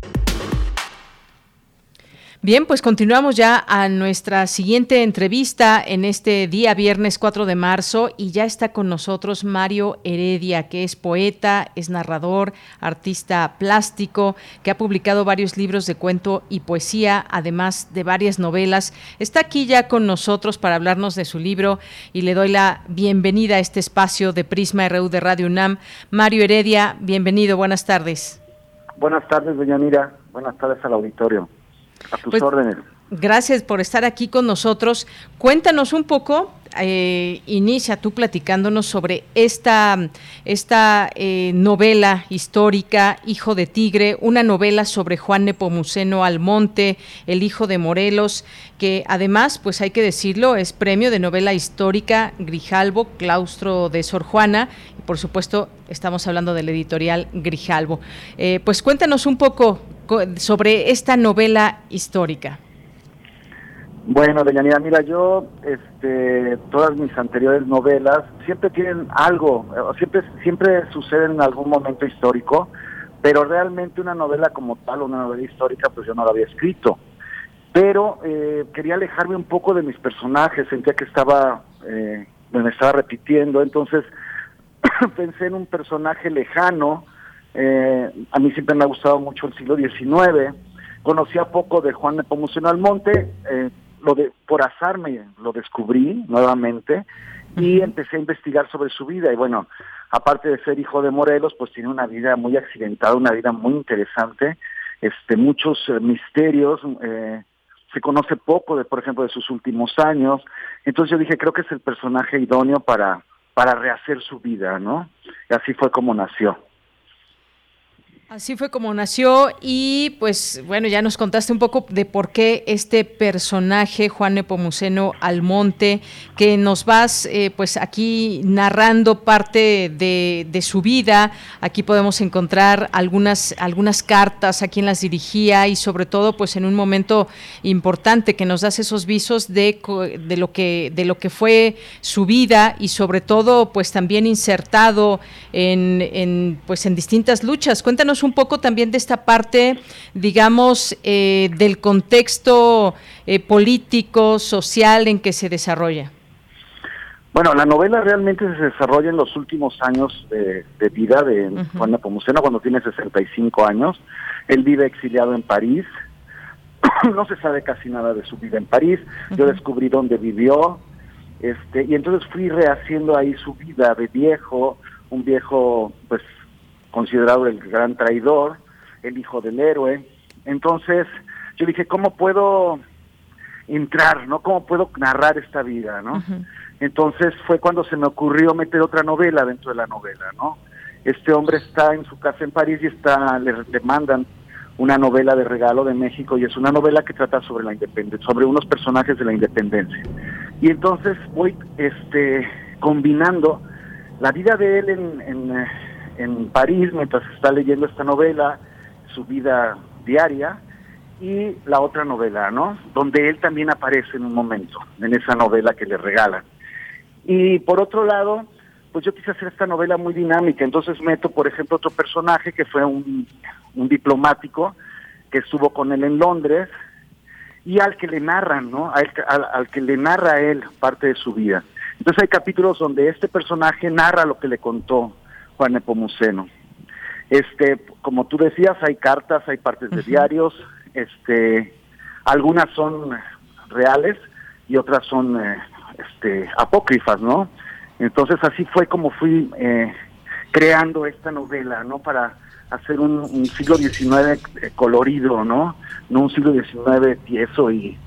Bien, pues continuamos ya a nuestra siguiente entrevista en este día viernes 4 de marzo y ya está con nosotros Mario Heredia, que es poeta, es narrador, artista plástico, que ha publicado varios libros de cuento y poesía, además de varias novelas. Está aquí ya con nosotros para hablarnos de su libro y le doy la bienvenida a este espacio de Prisma RU de Radio UNAM. Mario Heredia, bienvenido, buenas tardes. Buenas tardes, doña Mira. Buenas tardes al auditorio. A tus pues, órdenes. Gracias por estar aquí con nosotros. Cuéntanos un poco, eh, inicia tú platicándonos sobre esta, esta eh, novela histórica, Hijo de Tigre, una novela sobre Juan Nepomuceno Almonte, el hijo de Morelos, que además, pues hay que decirlo, es premio de novela histórica Grijalbo, Claustro de Sor Juana, y por supuesto estamos hablando del editorial Grijalbo. Eh, pues cuéntanos un poco sobre esta novela histórica. Bueno, Deyanira, mira, yo, este, todas mis anteriores novelas siempre tienen algo, siempre, siempre suceden en algún momento histórico, pero realmente una novela como tal, una novela histórica, pues yo no la había escrito. pero eh, quería alejarme un poco de mis personajes, sentía que estaba, eh, me estaba repitiendo, entonces pensé en un personaje lejano, eh, a mí siempre me ha gustado mucho el siglo XIX, conocía poco de Juan Nepomuceno Almonte, eh, lo de, por azar me lo descubrí nuevamente y empecé a investigar sobre su vida. Y bueno, aparte de ser hijo de Morelos, pues tiene una vida muy accidentada, una vida muy interesante, este, muchos eh, misterios, eh, se conoce poco de, por ejemplo, de sus últimos años, entonces yo dije, creo que es el personaje idóneo para, para rehacer su vida, ¿no? Y así fue como nació. Así fue como nació y pues bueno, ya nos contaste un poco de por qué este personaje, Juan Nepomuceno Almonte, que nos vas eh, pues aquí narrando parte de, de, su vida. Aquí podemos encontrar algunas, algunas cartas a quien las dirigía y sobre todo pues en un momento importante que nos das esos visos de, de, lo, que, de lo que fue su vida y sobre todo pues también insertado en, en, pues en distintas luchas. Cuéntanos un poco también de esta parte, digamos, eh, del contexto eh, político, social en que se desarrolla. Bueno, la novela realmente se desarrolla en los últimos años de, vida de Juan Nepomuceno, cuando tiene 65 años. Él vive exiliado en París. no se sabe casi nada de su vida en París. Yo descubrí dónde vivió. Este, y entonces fui rehaciendo ahí su vida de viejo, un viejo pues considerado el gran traidor, el hijo del héroe. Entonces, yo dije, ¿cómo puedo entrar, no? ¿Cómo puedo narrar esta vida, no? Entonces fue cuando se me ocurrió meter otra novela dentro de la novela, ¿no? Este hombre está en su casa en París y está le, le mandan una novela de regalo de México y es una novela que trata sobre la independencia, sobre unos personajes de la independencia. Y entonces voy este combinando la vida de él en, en en París mientras está leyendo esta novela, su vida diaria, y la otra novela, ¿no? Donde él también aparece en un momento, en esa novela que le regalan. Y por otro lado, pues yo quise hacer esta novela muy dinámica, entonces meto, por ejemplo, otro personaje que fue un, diplomático que estuvo con él en Londres y al que le narran, ¿no? Al, al que le narra a él parte de su vida. Entonces hay capítulos donde este personaje narra lo que le contó Juan Nepomuceno. Este, como tú decías, hay cartas, hay partes de diarios, este, algunas son reales y otras son eh, este, apócrifas, ¿no? Entonces así fue como fui eh, creando esta novela, ¿no? Para hacer un, siglo XIX eh, colorido, ¿no? No un siglo XIX tieso y,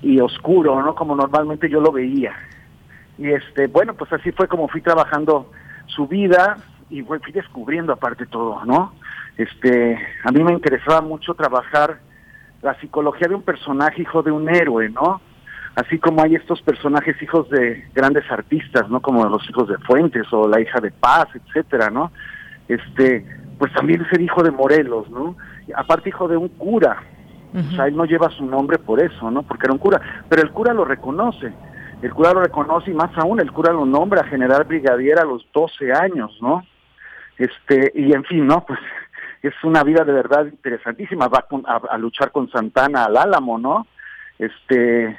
y oscuro, ¿no? Como normalmente yo lo veía. Y este, bueno, pues así fue como fui trabajando su vida y fui descubriendo aparte todo, ¿no? Este, a mí me interesaba mucho trabajar la psicología de un personaje hijo de un héroe, ¿no? Así como hay estos personajes hijos de grandes artistas, ¿no? Como los hijos de Fuentes o la hija de Paz, etcétera, ¿no? Este, pues también ser hijo de Morelos, ¿no? Aparte hijo de un cura. O sea, él no lleva su nombre por eso, ¿no? Porque era un cura, pero el cura lo reconoce el cura lo reconoce y más aún el cura lo nombra general brigadier a los 12 años, ¿no? Este, y en fin, ¿no? Pues es una vida de verdad interesantísima, va a, luchar con Santana al Álamo, ¿no? Este,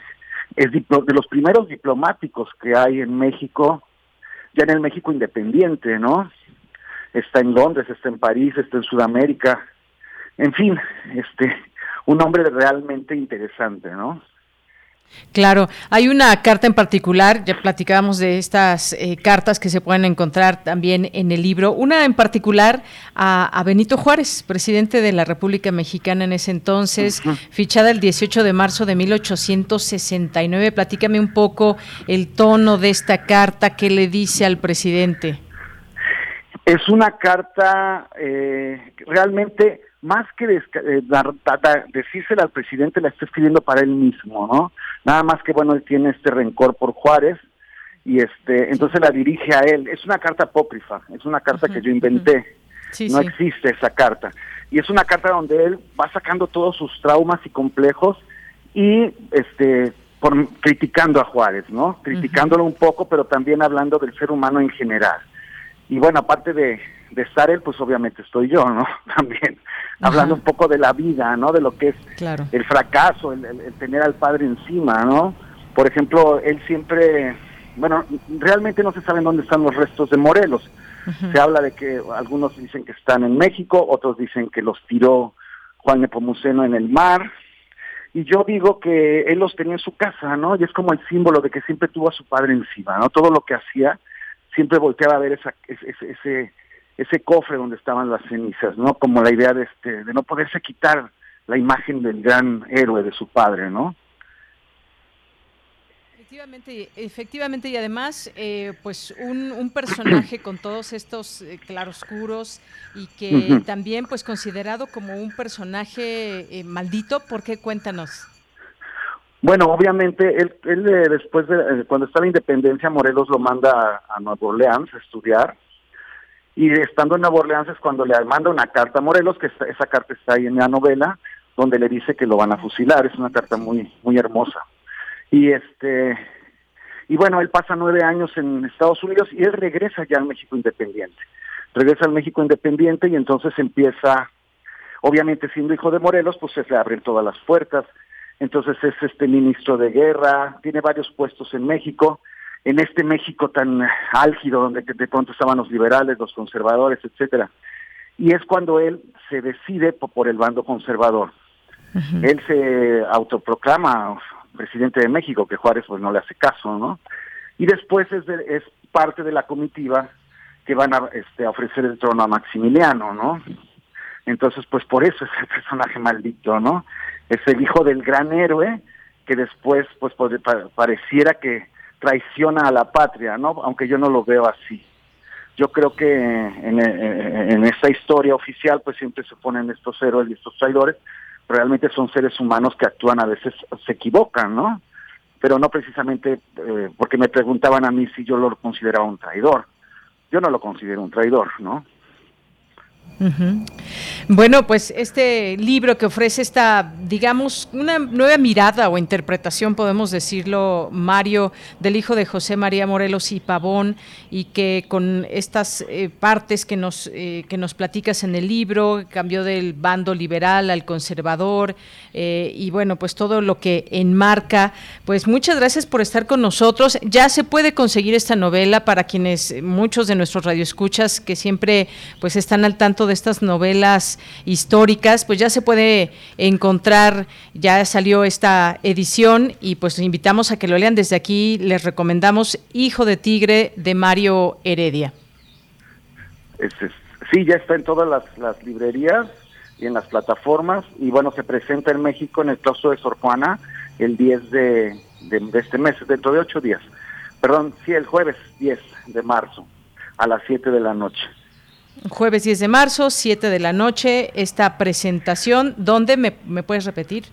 es de los primeros diplomáticos que hay en México, ya en el México independiente, ¿no? Está en Londres, está en París, está en Sudamérica, en fin, este, un hombre realmente interesante, ¿no? Claro, hay una carta en particular, ya platicábamos de estas eh, cartas que se pueden encontrar también en el libro, una en particular a, Benito Juárez, presidente de la República Mexicana en ese entonces, fichada el 18 de marzo de 1869. Platícame un poco el tono de esta carta, qué le dice al presidente. Es una carta eh, realmente más que eh, decírsela al presidente, la está escribiendo para él mismo, ¿no? Nada más que, bueno, él tiene este rencor por Juárez y este entonces la dirige a él. Es una carta apócrifa, es una carta que yo inventé. no existe esa carta. Y es una carta donde él va sacando todos sus traumas y complejos y este por, criticando a Juárez, ¿no? Criticándolo un poco, pero también hablando del ser humano en general. Y bueno, aparte de de estar él, pues obviamente estoy yo, ¿no? También hablando un poco de la vida, ¿no? De lo que es el fracaso, el, tener al padre encima, ¿no? Por ejemplo, él siempre, bueno, realmente no se sabe dónde están los restos de Morelos. Se habla de que algunos dicen que están en México, otros dicen que los tiró Juan Nepomuceno en el mar, y yo digo que él los tenía en su casa, ¿no? Y es como el símbolo de que siempre tuvo a su padre encima, ¿no? Todo lo que hacía, siempre volteaba a ver esa, ese, ese, ese cofre donde estaban las cenizas, ¿no? Como la idea de este, de no poderse quitar la imagen del gran héroe de su padre, ¿no? Efectivamente, efectivamente y además, eh, pues un, personaje con todos estos eh, claroscuros y que también, pues considerado como un personaje eh, maldito. ¿Por qué? Cuéntanos. Bueno, obviamente él, él después de cuando está la independencia, Morelos lo manda a, Nueva Orleans a estudiar y estando en Nueva Orleans es cuando le manda una carta a Morelos, que esa carta está ahí en la novela, donde le dice que lo van a fusilar. Es una carta muy muy hermosa. Y este y bueno, él pasa nueve años en Estados Unidos y él regresa ya al México Independiente. Regresa al México Independiente y entonces empieza, obviamente siendo hijo de Morelos, pues se le abren todas las puertas. Entonces es este ministro de guerra, tiene varios puestos en México, en este México tan álgido donde de pronto estaban los liberales, los conservadores, etcétera. Y es cuando él se decide por el bando conservador. Él se autoproclama presidente de México, que Juárez pues no le hace caso, ¿no? Y después es, es parte de la comitiva que van a este, ofrecer el trono a Maximiliano, ¿no? Entonces, pues por eso es el personaje maldito, ¿no? Es el hijo del gran héroe que después, pues, pareciera que traiciona a la patria, ¿no? Aunque yo no lo veo así. Yo creo que en, en, en esta historia oficial, pues siempre se ponen estos héroes y estos traidores, realmente son seres humanos que actúan a veces, se equivocan, ¿no? Pero no precisamente eh, porque me preguntaban a mí si yo lo consideraba un traidor. Yo no lo considero un traidor, ¿no? Bueno, pues este libro que ofrece esta, digamos, una nueva mirada o interpretación, podemos decirlo, Mario, del hijo de José María Morelos y Pavón, y que con estas eh, partes que nos, eh, que nos platicas en el libro, cambió del bando liberal al conservador, eh, y bueno, pues todo lo que enmarca, pues muchas gracias por estar con nosotros. Ya se puede conseguir esta novela para quienes, muchos de nuestros radioescuchas que siempre pues están al tanto de estas novelas históricas, pues ya se puede encontrar, ya salió esta edición y pues invitamos a que lo lean desde aquí, les recomendamos Hijo de Tigre de Mario Heredia. sí, ya está en todas las, librerías y en las plataformas y bueno, se presenta en México en el claustro de Sor Juana el 10 de, de este mes, dentro de ocho días. Perdón, sí, el jueves 10 de marzo a las 7 de la noche. Jueves 10 de marzo, 7 de la noche, esta presentación, ¿dónde me, puedes repetir?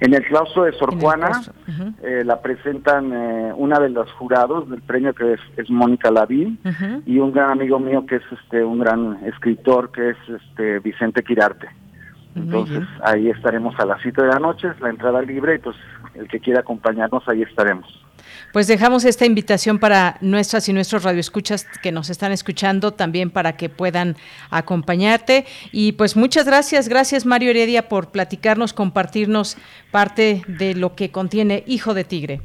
En el claustro de Sor Juana eh, la presentan eh, una de los jurados del premio que es, Mónica Lavín y un gran amigo mío que es este un gran escritor que es este Vicente Quirarte. Entonces ahí estaremos a las 7 de la noche, es la entrada libre y pues el que quiera acompañarnos ahí estaremos. Pues dejamos esta invitación para nuestras y nuestros radioescuchas que nos están escuchando también para que puedan acompañarte. Y pues muchas gracias, gracias Mario Heredia por platicarnos, compartirnos parte de lo que contiene Hijo de Tigre.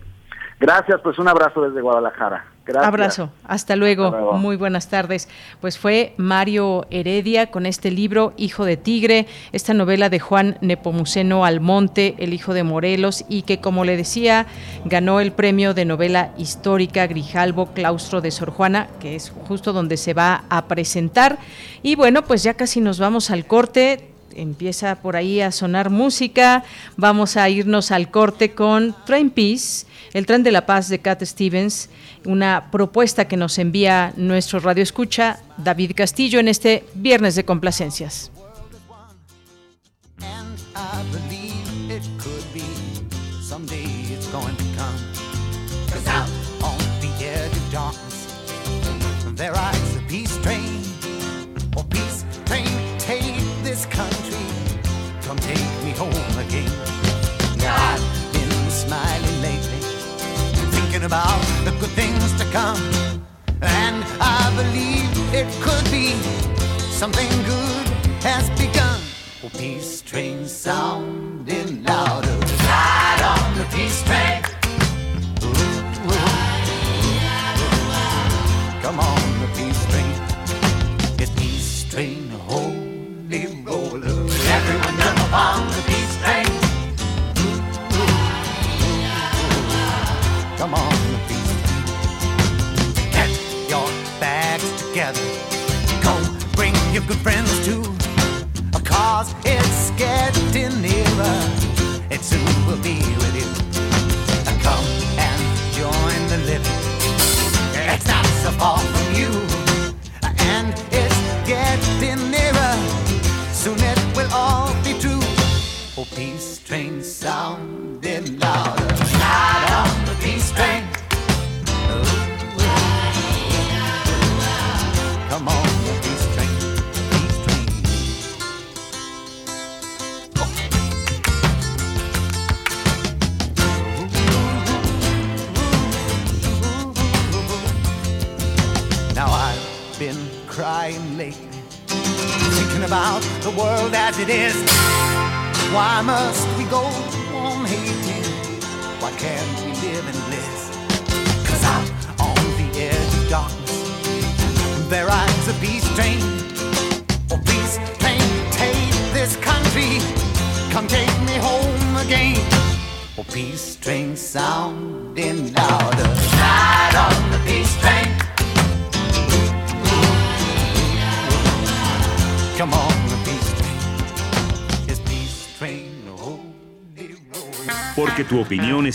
Gracias, pues un abrazo desde Guadalajara. Abrazo, hasta luego. muy buenas tardes. Pues fue Mario Heredia con este libro Hijo de Tigre, esta novela de Juan Nepomuceno Almonte, el hijo de Morelos, y que como le decía, ganó el premio de novela histórica Grijalbo Claustro de Sor Juana, que es justo donde se va a presentar. Y bueno, pues ya casi nos vamos al corte empieza por ahí a sonar música. Vamos a irnos al corte con Train Peace, el tren de la paz de Cat Stevens una propuesta que nos envía nuestro radio escucha David Castillo en este viernes de complacencias. About the good things to come. And I believe it could be something good has begun. Oh, peace train sounding louder.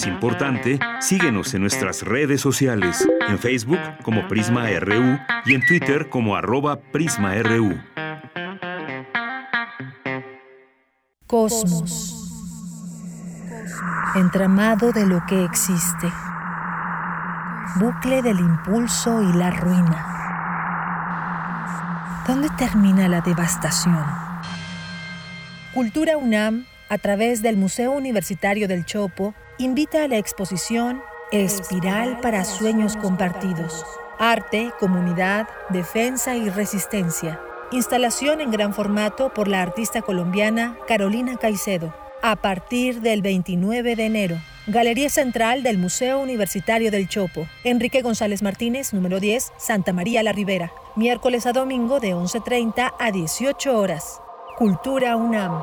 Importante, síguenos en nuestras redes sociales, en Facebook como Prisma RU y en Twitter como arroba PrismaRU. Cosmos. Entramado de lo que existe. Bucle del impulso y la ruina. ¿Dónde termina la devastación? Cultura UNAM, a través del Museo Universitario del Chopo, invita a la exposición Espiral para Sueños Compartidos. Arte, comunidad, defensa y resistencia. Instalación en gran formato por la artista colombiana Carolina Caicedo. A partir del 29 de enero. Galería Central del Museo Universitario del Chopo. Enrique González Martínez, número 10, Santa María la Ribera. Miércoles a domingo de 11.30 a 18 horas. Cultura UNAM.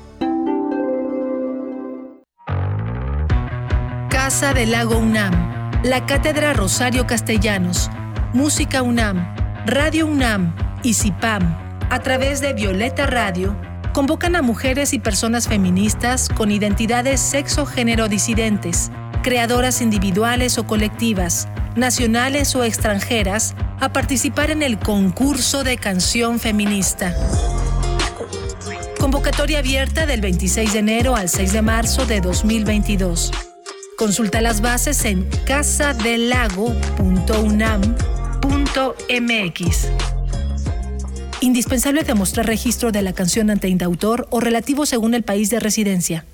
Casa del Lago UNAM, la Cátedra Rosario Castellanos, Música UNAM, Radio UNAM y CIPAM, a través de Violeta Radio, convocan a mujeres y personas feministas con identidades sexo-género disidentes, creadoras individuales o colectivas, nacionales o extranjeras, a participar en el concurso de canción feminista. Convocatoria abierta del 26 de enero al 6 de marzo de 2022. Consulta las bases en casadelago.unam.mx. Indispensable demostrar registro de la canción ante indautor o relativo según el país de residencia.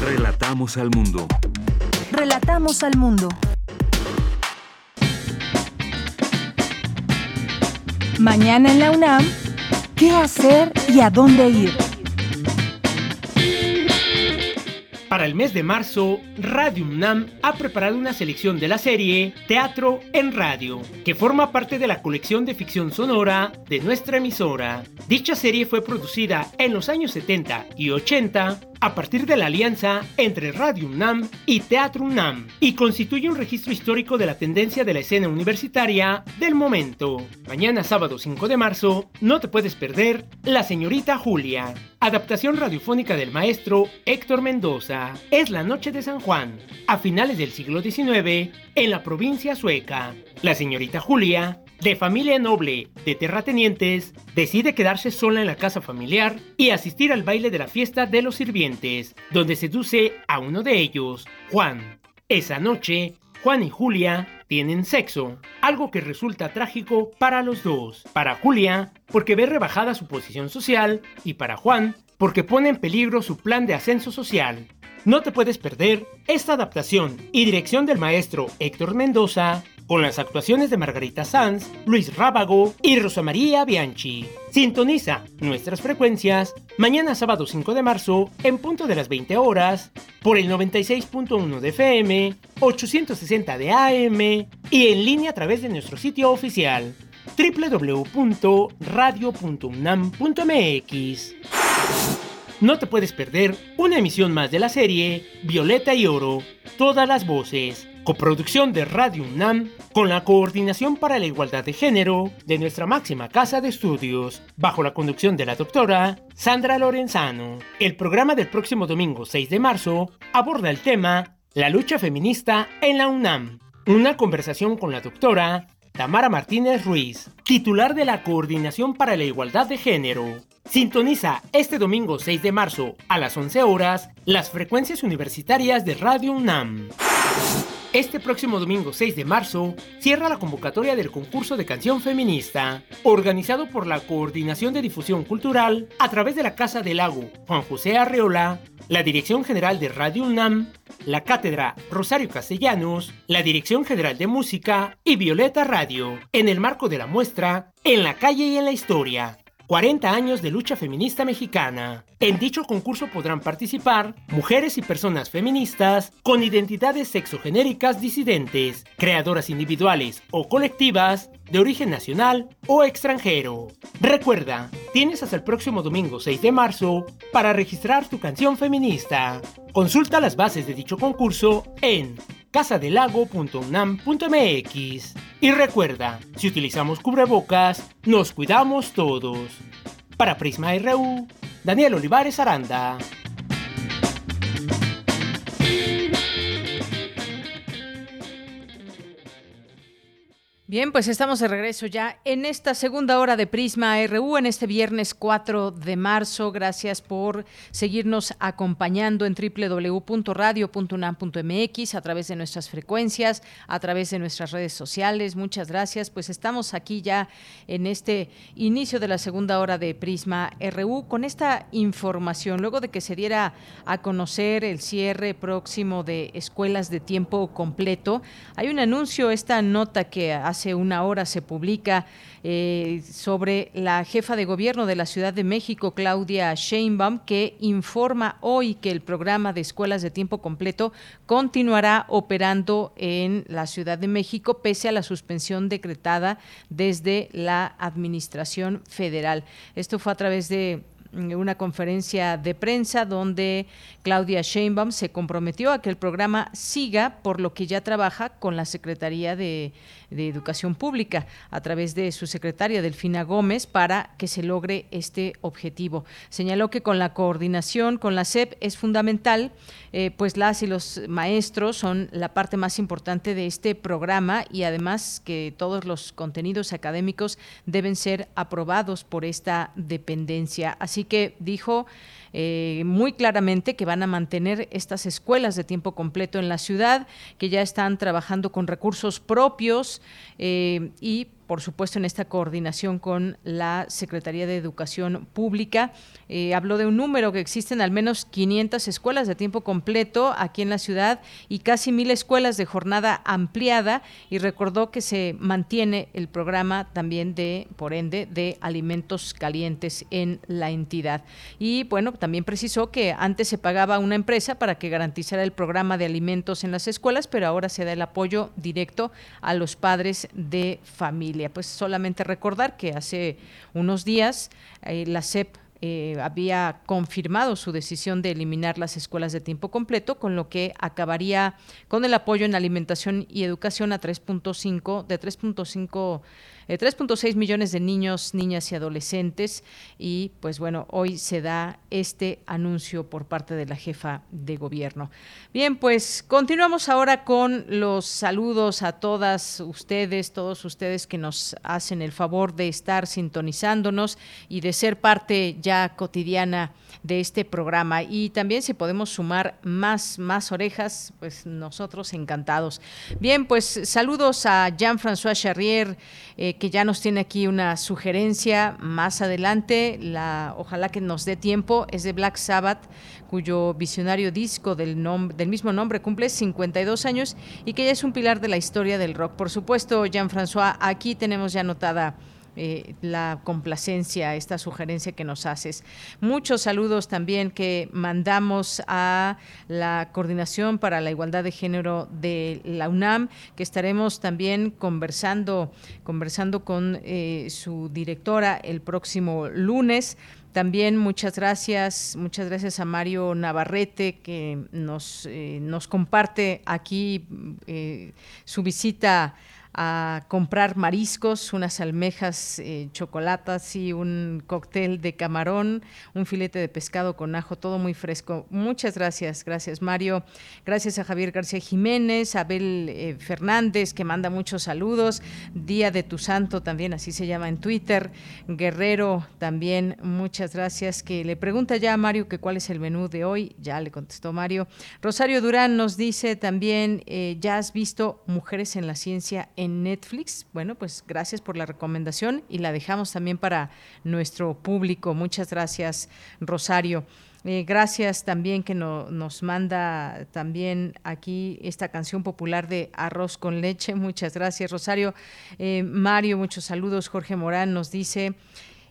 Relatamos al mundo. Relatamos al mundo. Mañana en la UNAM, ¿qué hacer y a dónde ir? Para el mes de marzo, Radio UNAM ha preparado una selección de la serie Teatro en Radio, que forma parte de la colección de ficción sonora de nuestra emisora. Dicha serie fue producida en los años 70 y 80 a partir de la alianza entre Radio UNAM y Teatro UNAM y constituye un registro histórico de la tendencia de la escena universitaria del momento. Mañana sábado 5 de marzo no te puedes perder La señorita Julia, adaptación radiofónica del maestro Héctor Mendoza. Es la noche de San Juan, a finales del siglo XIX, en la provincia sueca. La señorita Julia de familia noble de terratenientes, decide quedarse sola en la casa familiar y asistir al baile de la fiesta de los sirvientes, donde seduce a uno de ellos, Juan. Esa noche, Juan y Julia tienen sexo, algo que resulta trágico para los dos. Para Julia, porque ve rebajada su posición social, y para Juan, porque pone en peligro su plan de ascenso social. No te puedes perder esta adaptación y dirección del maestro Héctor Mendoza con las actuaciones de Margarita Sanz, Luis Rábago y Rosa María Bianchi. Sintoniza nuestras frecuencias mañana sábado 5 de marzo en punto de las 20 horas por el 96.1 de FM, 860 de AM y en línea a través de nuestro sitio oficial www.radio.unam.mx. No te puedes perder una emisión más de la serie Violeta y Oro, todas las voces coproducción de Radio UNAM con la Coordinación para la Igualdad de Género de nuestra máxima casa de estudios, bajo la conducción de la doctora Sandra Lorenzano. El programa del próximo domingo 6 de marzo aborda el tema La lucha feminista en la UNAM. Una conversación con la doctora Tamara Martínez Ruiz, titular de la Coordinación para la Igualdad de Género. Sintoniza este domingo 6 de marzo a las 11 horas las frecuencias universitarias de Radio UNAM. Este próximo domingo 6 de marzo cierra la convocatoria del concurso de canción feminista, organizado por la Coordinación de Difusión Cultural a través de la Casa del Lago Juan José Arreola, la Dirección General de Radio UNAM, la Cátedra Rosario Castellanos, la Dirección General de Música y Violeta Radio, en el marco de la muestra En la calle y en la historia, 40 años de lucha feminista mexicana. En dicho concurso podrán participar mujeres y personas feministas con identidades sexogenéricas disidentes, creadoras individuales o colectivas de origen nacional o extranjero. Recuerda, tienes hasta el próximo domingo 6 de marzo para registrar tu canción feminista. Consulta las bases de dicho concurso en casadelago.unam.mx. Y recuerda, si utilizamos cubrebocas, nos cuidamos todos. Para Prisma RU, Daniel Olivares Aranda. Bien, pues estamos de regreso ya en esta segunda hora de Prisma RU en este viernes 4 de marzo. Gracias por seguirnos acompañando en www.radio.unam.mx a través de nuestras frecuencias, a través de nuestras redes sociales. Muchas gracias. Pues estamos aquí ya en este inicio de la segunda hora de Prisma RU con esta información. Luego de que se diera a conocer el cierre próximo de escuelas de tiempo completo, hay un anuncio, esta nota que hace hace una hora se publica eh, sobre la jefa de gobierno de la Ciudad de México, Claudia Sheinbaum, que informa hoy que el programa de escuelas de tiempo completo continuará operando en la Ciudad de México pese a la suspensión decretada desde la Administración Federal. Esto fue a través de una conferencia de prensa donde Claudia Sheinbaum se comprometió a que el programa siga por lo que ya trabaja con la Secretaría de, Educación Pública a través de su secretaria Delfina Gómez para que se logre este objetivo. Señaló que con la coordinación con la SEP es fundamental, eh, pues las y los maestros son la parte más importante de este programa y además que todos los contenidos académicos deben ser aprobados por esta dependencia. Así que dijo eh, muy claramente que van a mantener estas escuelas de tiempo completo en la ciudad, que ya están trabajando con recursos propios eh, y por supuesto, en esta coordinación con la Secretaría de Educación Pública. Eh, habló de un número que existen al menos 500 escuelas de tiempo completo aquí en la ciudad y casi mil escuelas de jornada ampliada y recordó que se mantiene el programa también de, por ende, de alimentos calientes en la entidad. Y bueno, también precisó que antes se pagaba una empresa para que garantizara el programa de alimentos en las escuelas, pero ahora se da el apoyo directo a los padres de familia. Pues solamente recordar que hace unos días eh, la SEP eh, había confirmado su decisión de eliminar las escuelas de tiempo completo, con lo que acabaría con el apoyo en alimentación y educación a 3.5 de 3.5 3.6 eh, millones de niños, niñas y adolescentes y pues bueno, hoy se da este anuncio por parte de la jefa de gobierno. Bien, pues continuamos ahora con los saludos a todas ustedes, todos ustedes que nos hacen el favor de estar sintonizándonos y de ser parte ya cotidiana de este programa y también si podemos sumar más más orejas, pues nosotros encantados. Bien, pues saludos a Jean-François Charrier eh, que ya nos tiene aquí una sugerencia más adelante, la, ojalá que nos dé tiempo, es de Black Sabbath, cuyo visionario disco del, del mismo nombre cumple 52 años y que ya es un pilar de la historia del rock. Por supuesto, Jean-François, aquí tenemos ya anotada eh, la complacencia, esta sugerencia que nos haces. Muchos saludos también que mandamos a la Coordinación para la Igualdad de Género de la UNAM, que estaremos también conversando, conversando con eh, su directora el próximo lunes. También muchas gracias, muchas gracias a Mario Navarrete que nos, eh, nos comparte aquí su visita a comprar mariscos, unas almejas eh, chocolatas y un cóctel de camarón, un filete de pescado con ajo, todo muy fresco. Muchas gracias, gracias Mario. Gracias a Javier García Jiménez, Abel eh, Fernández, que manda muchos saludos. Día de tu Santo también, así se llama en Twitter. Guerrero también, muchas gracias. Que le pregunta ya a Mario que cuál es el menú de hoy. Ya le contestó Mario. Rosario Durán nos dice también, eh, ya has visto Mujeres en la Ciencia en Netflix. Bueno, pues gracias por la recomendación y la dejamos también para nuestro público. Muchas gracias, Rosario. Eh, gracias también que nos manda también aquí esta canción popular de Arroz con leche. Muchas gracias, Rosario. Eh, Mario, muchos saludos. Jorge Morán nos dice,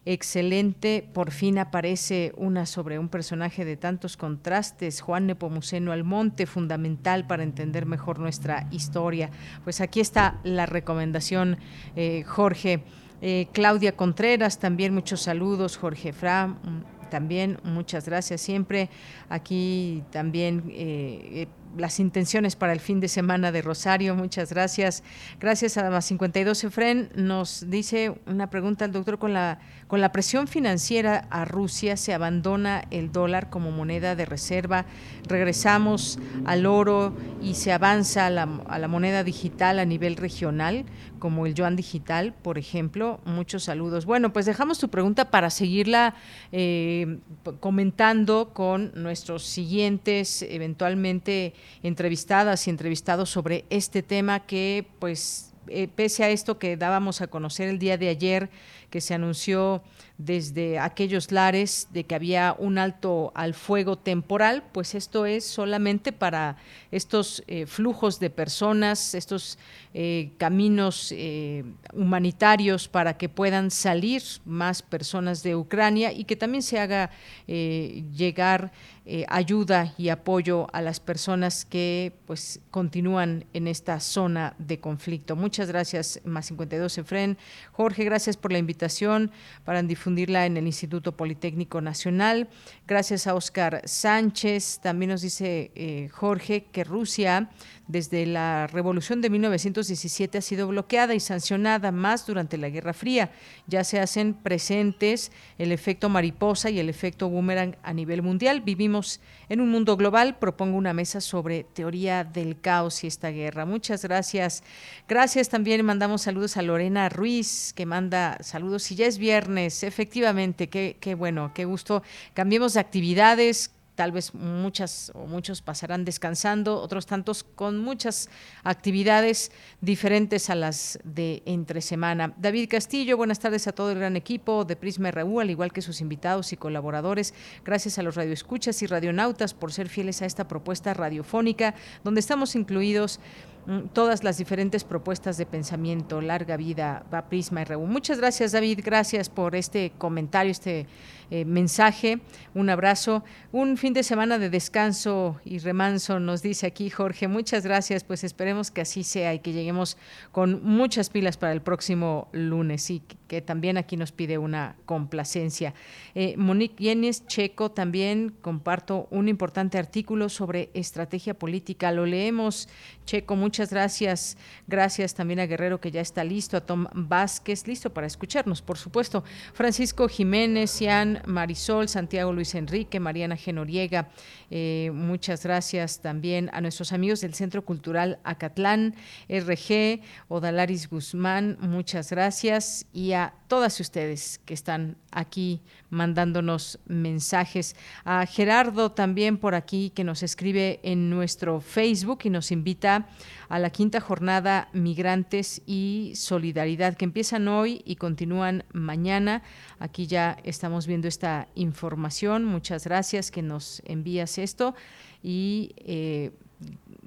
excelente. Por fin aparece una sobre un personaje de tantos contrastes, Juan Nepomuceno Almonte, fundamental para entender mejor nuestra historia. Pues aquí está la recomendación, eh, Jorge. Eh, Claudia Contreras, también muchos saludos, Jorge Fra, mm, también muchas gracias siempre. Aquí también eh, las intenciones para el fin de semana de Rosario. Muchas gracias. Gracias a más 52 Efren. Nos dice una pregunta al doctor con la con la presión financiera a Rusia se abandona el dólar como moneda de reserva. Regresamos al oro y se avanza a la, a la moneda digital a nivel regional como el yuan digital, por ejemplo. Muchos saludos. Bueno, pues dejamos tu pregunta para seguirla eh, comentando con nuestros siguientes, eventualmente entrevistadas y entrevistados sobre este tema que, pues, eh, pese a esto que dábamos a conocer el día de ayer, que se anunció desde aquellos lares de que había un alto al fuego temporal, pues esto es solamente para estos eh, flujos de personas, estos eh, caminos eh, humanitarios para que puedan salir más personas de Ucrania y que también se haga llegar ayuda y apoyo a las personas que pues continúan en esta zona de conflicto. Muchas gracias, más 52 Efren. Jorge, gracias por la invitación para difundir en el Instituto Politécnico Nacional. Gracias a Oscar Sánchez. También nos dice eh, Jorge que Rusia desde la revolución de 1917 ha sido bloqueada y sancionada más durante la Guerra Fría. Ya se hacen presentes el efecto mariposa y el efecto boomerang a nivel mundial. Vivimos en un mundo global. Propongo una mesa sobre teoría del caos y esta guerra. Muchas gracias. Gracias también. Mandamos saludos a Lorena Ruiz, que manda saludos. Y ya es viernes, efectivamente. Qué, qué bueno, qué gusto. Cambiemos de actividades tal vez muchas o muchos pasarán descansando, otros tantos con muchas actividades diferentes a las de entre semana. David Castillo, buenas tardes a todo el gran equipo de Prisma RU, al igual que sus invitados y colaboradores. Gracias a los radioescuchas y radionautas por ser fieles a esta propuesta radiofónica, donde estamos incluidos Mm, todas las diferentes propuestas de pensamiento. Larga vida va Prisma RU. Muchas gracias, David. Gracias por este comentario, este eh, mensaje. Un abrazo. Un fin de semana de descanso y remanso, nos dice aquí Jorge. Muchas gracias. Pues esperemos que así sea y que lleguemos con muchas pilas para el próximo lunes y que también aquí nos pide una complacencia. Eh, Monique Yenes Checo también comparto un importante artículo sobre estrategia política. Lo leemos, Checo. Muchas gracias. Gracias también a Guerrero que ya está listo, a Tom Vázquez, listo para escucharnos, por supuesto. Francisco Jiménez, Ian Marisol, Santiago Luis Enrique, Mariana Genoriega. Eh, muchas gracias también a nuestros amigos del Centro Cultural Acatlán, RG, Odalaris Guzmán, muchas gracias. Y a todas ustedes que están aquí mandándonos mensajes. A Gerardo también por aquí que nos escribe en nuestro Facebook y nos invita a la quinta jornada Migrantes y Solidaridad que empiezan hoy y continúan mañana. Aquí ya estamos viendo esta información. Muchas gracias que nos envías esto y eh,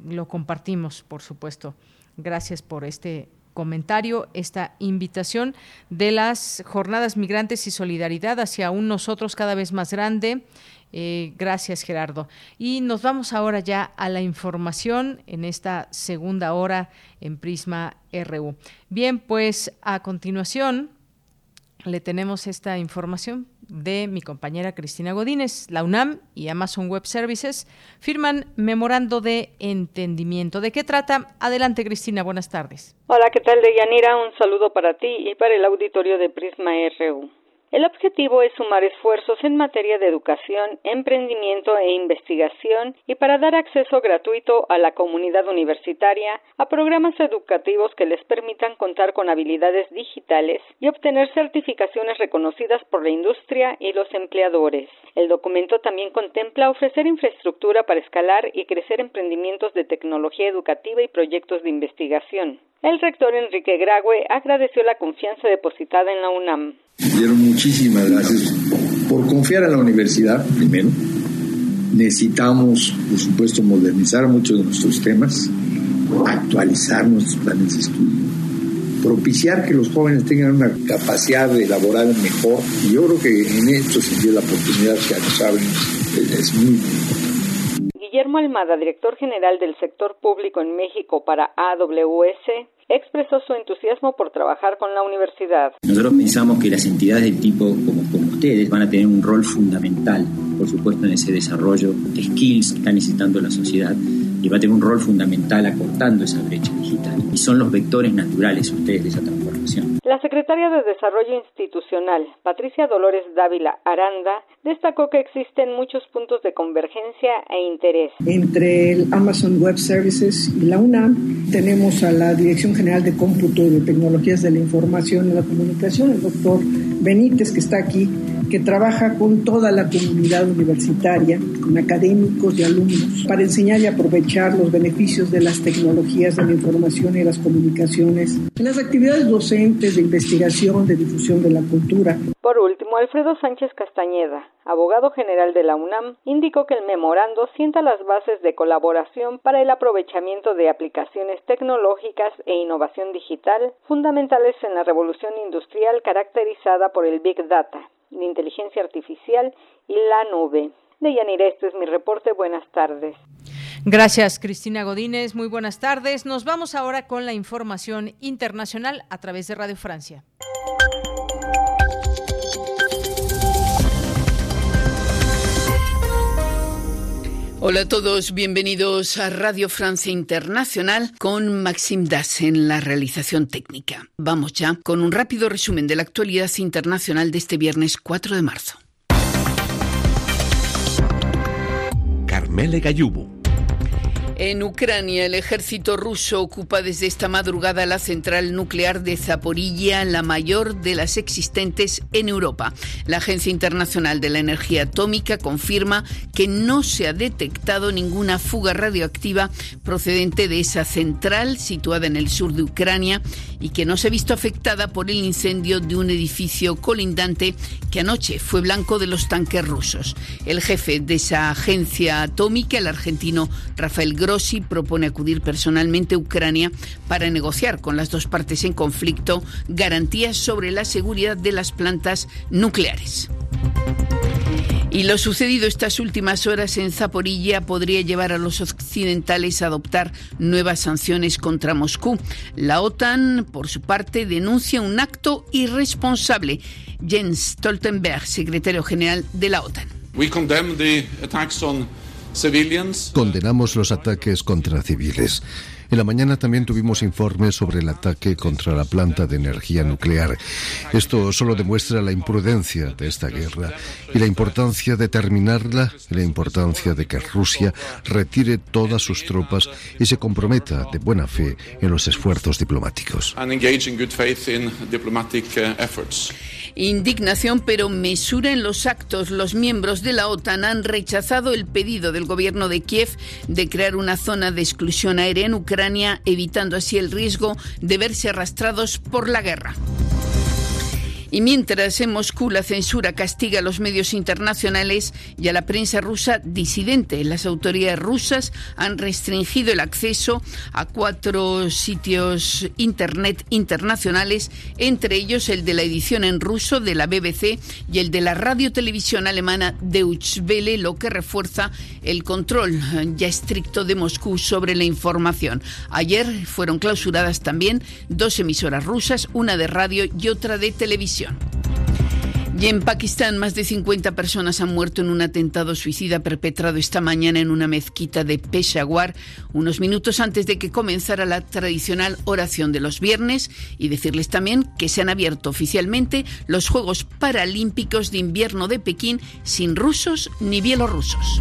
lo compartimos, por supuesto. Gracias por este comentario, esta invitación de las jornadas migrantes y solidaridad hacia un nosotros cada vez más grande. Eh, gracias, Gerardo. Y nos vamos ahora ya a la información en esta segunda hora en Prisma RU. Bien, pues a continuación le tenemos esta información de mi compañera Cristina Godínez. La UNAM y Amazon Web Services firman memorando de entendimiento. ¿De qué trata? Adelante, Cristina. Buenas tardes. Hola, ¿qué tal, Deyanira? Un saludo para ti y para el auditorio de Prisma RU. El objetivo es sumar esfuerzos en materia de educación, emprendimiento e investigación y para dar acceso gratuito a la comunidad universitaria a programas educativos que les permitan contar con habilidades digitales y obtener certificaciones reconocidas por la industria y los empleadores. El documento también contempla ofrecer infraestructura para escalar y crecer emprendimientos de tecnología educativa y proyectos de investigación. El rector Enrique Grague agradeció la confianza depositada en la UNAM. Dieron muchísimas gracias por confiar en la universidad, primero. Necesitamos, por supuesto, modernizar muchos de nuestros temas, actualizar nuestros planes de estudio, propiciar que los jóvenes tengan una capacidad de elaborar mejor. Y yo creo que en esto se dio la oportunidad que nos abren, es muy Guillermo Almada, director general del sector público en México para AWS, expresó su entusiasmo por trabajar con la universidad. Nosotros pensamos que las entidades de tipo como, como ustedes van a tener un rol fundamental, por supuesto, en ese desarrollo de skills que está necesitando la sociedad y va a tener un rol fundamental acortando esa brecha digital. Y son los vectores naturales ustedes de esa transformación. La secretaria de Desarrollo Institucional, Patricia Dolores Dávila Aranda, destacó que existen muchos puntos de convergencia e interés. Entre el Amazon Web Services y la UNAM tenemos a la Dirección General de Cómputo y de Tecnologías de la Información y la Comunicación, el doctor Benítez, que está aquí, you. Que trabaja con toda la comunidad universitaria, con académicos y alumnos, para enseñar y aprovechar los beneficios de las tecnologías de la información y las comunicaciones las actividades docentes de investigación, de difusión de la cultura. Por último, Alfredo Sánchez Castañeda, abogado general de la UNAM, indicó que el memorando sienta las bases de colaboración para el aprovechamiento de aplicaciones tecnológicas e innovación digital fundamentales en la revolución industrial caracterizada por el Big Data, inteligencia artificial y la nube. De Yanira, este es mi reporte. Buenas tardes. Gracias, Cristina Godínez. Muy buenas tardes. Nos vamos ahora con la información internacional a través de Radio Francia. Hola a todos, bienvenidos a Radio Francia Internacional con Maxime Das en la realización técnica. Vamos ya con un rápido resumen de la actualidad internacional de este viernes 4 de marzo. Carmele Gallubo. En Ucrania, el ejército ruso ocupa desde esta madrugada la central nuclear de Zaporilla, la mayor de las existentes en Europa. La Agencia Internacional de la Energía Atómica confirma que no se ha detectado ninguna fuga radioactiva procedente de esa central situada en el sur de Ucrania y que no se ha visto afectada por el incendio de un edificio colindante que anoche fue blanco de los tanques rusos. El jefe de esa agencia atómica, el argentino Rafael Gross, Rossi propone acudir personalmente a Ucrania para negociar con las dos partes en conflicto garantías sobre la seguridad de las plantas nucleares. Y lo sucedido estas últimas horas en Zaporilla podría llevar a los occidentales a adoptar nuevas sanciones contra Moscú. La OTAN, por su parte, denuncia un acto irresponsable. Jens Stoltenberg, secretario general de la OTAN. Condenamos los ataques contra civiles. En la mañana también tuvimos informes sobre el ataque contra la planta de energía nuclear. Esto solo demuestra la imprudencia de esta guerra y la importancia de terminarla y la importancia de que Rusia retire todas sus tropas y se comprometa de buena fe en los esfuerzos diplomáticos. Indignación pero mesura en los actos. Los miembros de la OTAN han rechazado el pedido del gobierno de Kiev de crear una zona de exclusión aérea en Ucrania, evitando así el riesgo de verse arrastrados por la guerra. Y mientras en Moscú la censura castiga a los medios internacionales y a la prensa rusa disidente, las autoridades rusas han restringido el acceso a cuatro sitios internet internacionales, entre ellos el de la edición en ruso de la BBC y el de la radio televisión alemana Deutsche Welle, lo que refuerza el control ya estricto de Moscú sobre la información. Ayer fueron clausuradas también dos emisoras rusas, una de radio y otra de televisión. Y en Pakistán, más de 50 personas han muerto en un atentado suicida perpetrado esta mañana en una mezquita de Peshawar, unos minutos antes de que comenzara la tradicional oración de los viernes, y decirles también que se han abierto oficialmente los Juegos Paralímpicos de Invierno de Pekín sin rusos ni bielorrusos.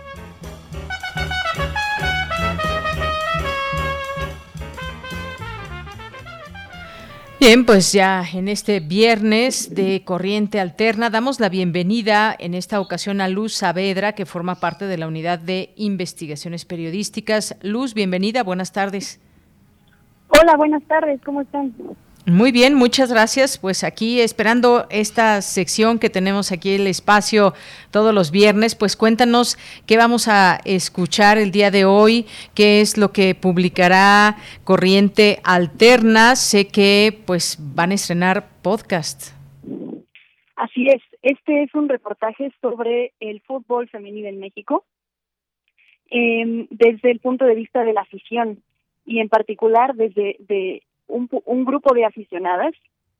Bien, pues ya en este viernes de Corriente Alterna damos la bienvenida en esta ocasión a Luz Saavedra, que forma parte de la Unidad de Investigaciones Periodísticas. Luz, bienvenida, buenas tardes. Hola, buenas tardes, ¿cómo están? Muy bien, muchas gracias. Pues aquí esperando esta sección que tenemos aquí el espacio todos los viernes, pues cuéntanos qué vamos a escuchar el día de hoy, qué es lo que publicará Corriente Alterna. Sé que pues van a estrenar podcast. Así es, este es un reportaje sobre el fútbol femenino en México em, desde el punto de vista de la afición y en particular desde de un, grupo de aficionadas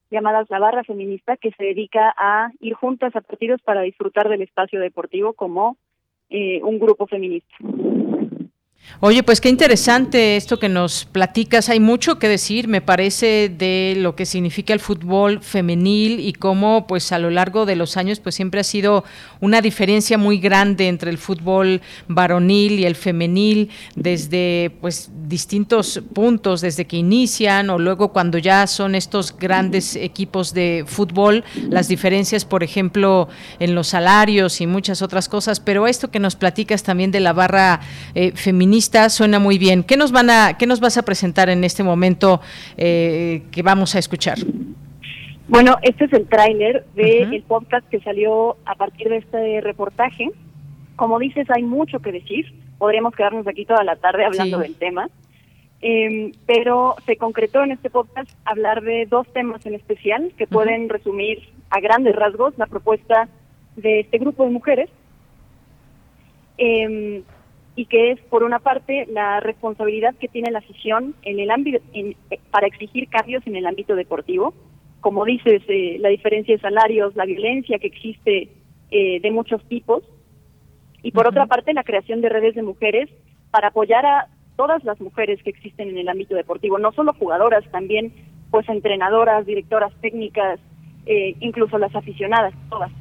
llamadas la Barra Feminista que se dedica a ir juntas a partidos para disfrutar del espacio deportivo como eh, un grupo feminista. Oye, pues qué interesante esto que nos platicas. Hay mucho que decir, me parece, de lo que significa el fútbol femenil y cómo, pues, a lo largo de los años, pues, siempre ha sido una diferencia muy grande entre el fútbol varonil y el femenil desde, pues, distintos puntos, desde que inician o luego cuando ya son estos grandes equipos de fútbol, las diferencias, por ejemplo, en los salarios y muchas otras cosas. Pero esto que nos platicas también de la barra eh, feminista suena muy bien. ¿Qué nos van a, qué nos vas a presentar en este momento eh, que vamos a escuchar? Bueno, este es el tráiler del podcast que salió a partir de este reportaje. Como dices, hay mucho que decir. Podríamos quedarnos aquí toda la tarde hablando del tema. Em, pero se concretó en este podcast hablar de dos temas en especial que pueden resumir a grandes rasgos la propuesta de este grupo de mujeres. Eh, y que es, por una parte, la responsabilidad que tiene la afición en el ámbito, para exigir cambios en el ámbito deportivo. Como dices, eh, la diferencia de salarios, la violencia que existe eh, de muchos tipos. Y por otra parte, la creación de redes de mujeres para apoyar a todas las mujeres que existen en el ámbito deportivo, no solo jugadoras, también pues entrenadoras, directoras técnicas, eh, incluso las aficionadas, todas.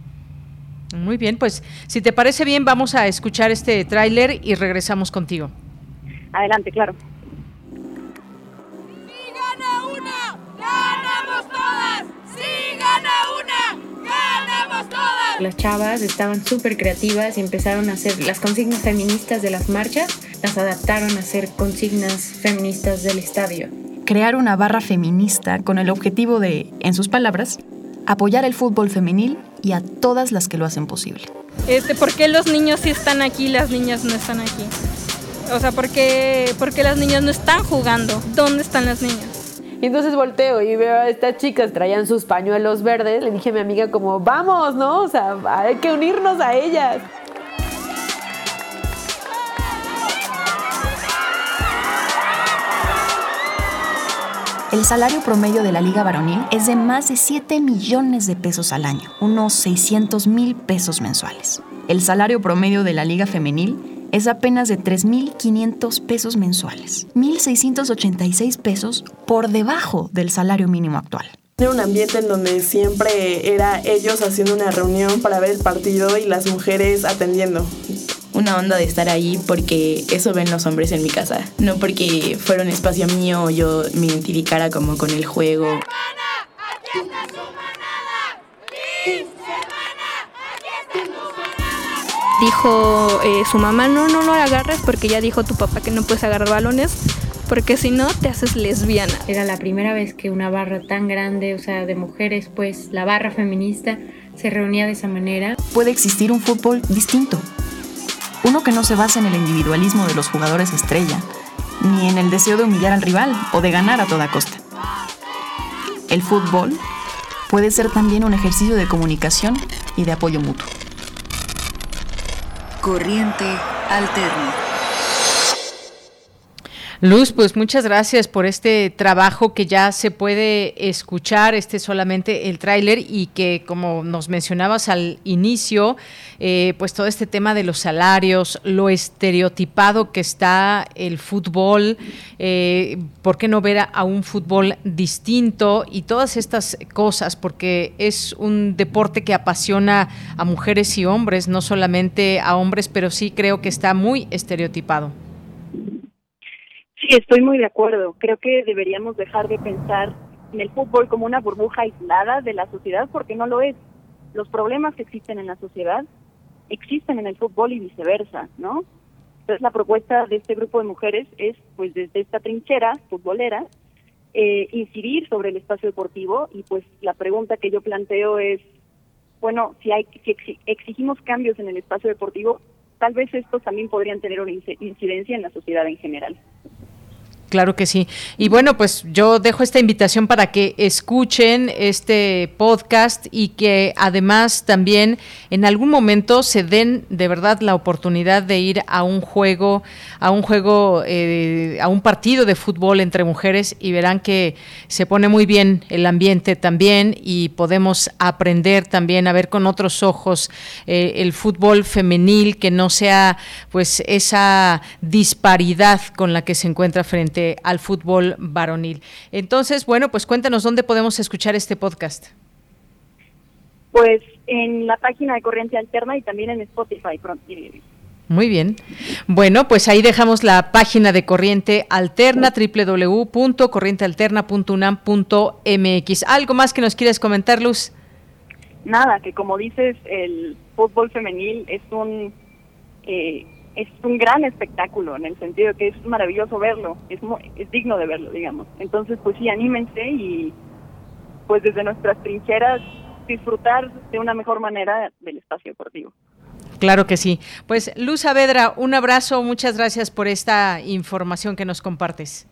Muy bien, pues si te parece bien, vamos a escuchar este tráiler y regresamos contigo. Adelante, claro. Si gana una, ganamos todas. Si gana una, ganamos todas. Las chavas estaban súper creativas y empezaron a hacer las consignas feministas de las marchas, las adaptaron a ser consignas feministas del estadio. Crear una barra feminista con el objetivo de, en sus palabras, apoyar el fútbol femenil y a todas las que lo hacen posible. Este, ¿Por qué los niños sí están aquí y las niñas no están aquí? O sea, ¿por qué, ¿por qué las niñas no están jugando? ¿Dónde están las niñas? Y entonces volteo y veo a estas chicas traían sus pañuelos verdes. Le dije a mi amiga como, vamos, ¿no? O sea, hay que unirnos a ellas. El salario promedio de la Liga Varonil es de más de 7 millones de pesos al año, unos 600 mil pesos mensuales. El salario promedio de la Liga Femenil es apenas de 3.500 pesos mensuales, 1.686 pesos por debajo del salario mínimo actual. Era un ambiente en donde siempre era ellos haciendo una reunión para ver el partido y las mujeres atendiendo una onda de estar ahí porque eso ven los hombres en mi casa, no porque fuera un espacio mío o yo me identificara como con el juego. Dijo eh, su mamá, no, no lo agarres porque ya dijo tu papá que no puedes agarrar balones porque si no te haces lesbiana. Era la primera vez que una barra tan grande, o sea, de mujeres, pues la barra feminista se reunía de esa manera. Puede existir un fútbol distinto, uno que no se basa en el individualismo de los jugadores estrella, ni en el deseo de humillar al rival o de ganar a toda costa. El fútbol puede ser también un ejercicio de comunicación y de apoyo mutuo. Corriente alterna. Luz, pues muchas gracias por este trabajo que ya se puede escuchar, este solamente el tráiler y que como nos mencionabas al inicio, eh, pues todo este tema de los salarios, lo estereotipado que está el fútbol, eh, ¿por qué no ver a, un fútbol distinto y todas estas cosas? Porque es un deporte que apasiona a mujeres y hombres, no solamente a hombres, pero sí creo que está muy estereotipado. Sí, estoy muy de acuerdo. Creo que deberíamos dejar de pensar en el fútbol como una burbuja aislada de la sociedad porque no lo es. Los problemas que existen en la sociedad existen en el fútbol y viceversa, ¿no? Entonces la propuesta de este grupo de mujeres es, pues desde esta trinchera futbolera, eh, incidir sobre el espacio deportivo y pues la pregunta que yo planteo es, bueno, si, hay, si exigimos cambios en el espacio deportivo, tal vez estos también podrían tener una incidencia en la sociedad en general. Claro que sí. Y bueno, pues yo dejo esta invitación para que escuchen este podcast y que además también en algún momento se den de verdad la oportunidad de ir a un juego, a un juego, eh, a un partido de fútbol entre mujeres y verán que se pone muy bien el ambiente también y podemos aprender también a ver con otros ojos eh, el fútbol femenil que no sea pues esa disparidad con la que se encuentra frente al fútbol varonil. Entonces, bueno, pues cuéntanos dónde podemos escuchar este podcast. Pues en la página de Corriente Alterna y también en Spotify. Muy bien. Bueno, pues ahí dejamos la página de Corriente Alterna, www.corrientealterna.unam.mx. ¿Algo más que nos quieres comentar, Luz? Nada, que como dices, el fútbol femenil es un eh, es un gran espectáculo en el sentido que es maravilloso verlo, es, es digno de verlo, digamos. Entonces, pues sí, anímense y pues desde nuestras trincheras disfrutar de una mejor manera del espacio deportivo. Claro que sí. Pues Luz Saavedra, un abrazo, muchas gracias por esta información que nos compartes.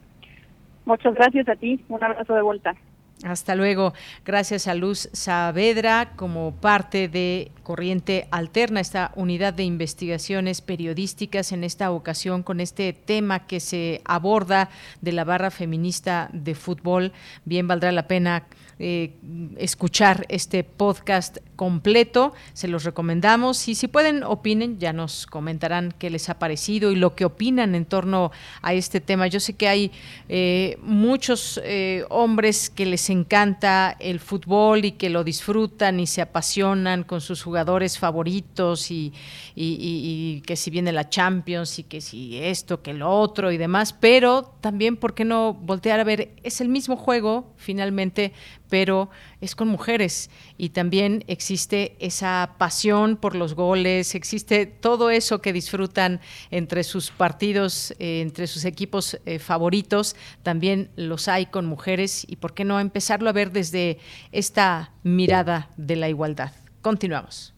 Muchas gracias a ti, un abrazo de vuelta. Hasta luego. Gracias a Luz Saavedra como parte de Corriente Alterna, esta unidad de investigaciones periodísticas en esta ocasión con este tema que se aborda de la barra feminista de fútbol. Bien valdrá la pena eh, escuchar este podcast completo, se los recomendamos y si pueden opinen, ya nos comentarán qué les ha parecido y lo que opinan en torno a este tema. Yo sé que hay eh, muchos eh, hombres que les encanta el fútbol y que lo disfrutan y se apasionan con sus jugadores favoritos y, y que si viene la Champions y que si esto, que lo otro y demás, pero también, ¿por qué no voltear a ver? Es el mismo juego, finalmente, pero es con mujeres y también existe esa pasión por los goles, existe todo eso que disfrutan entre sus partidos, eh, entre sus equipos eh, favoritos, también los hay con mujeres y por qué no empezarlo a ver desde esta mirada de la igualdad. Continuamos.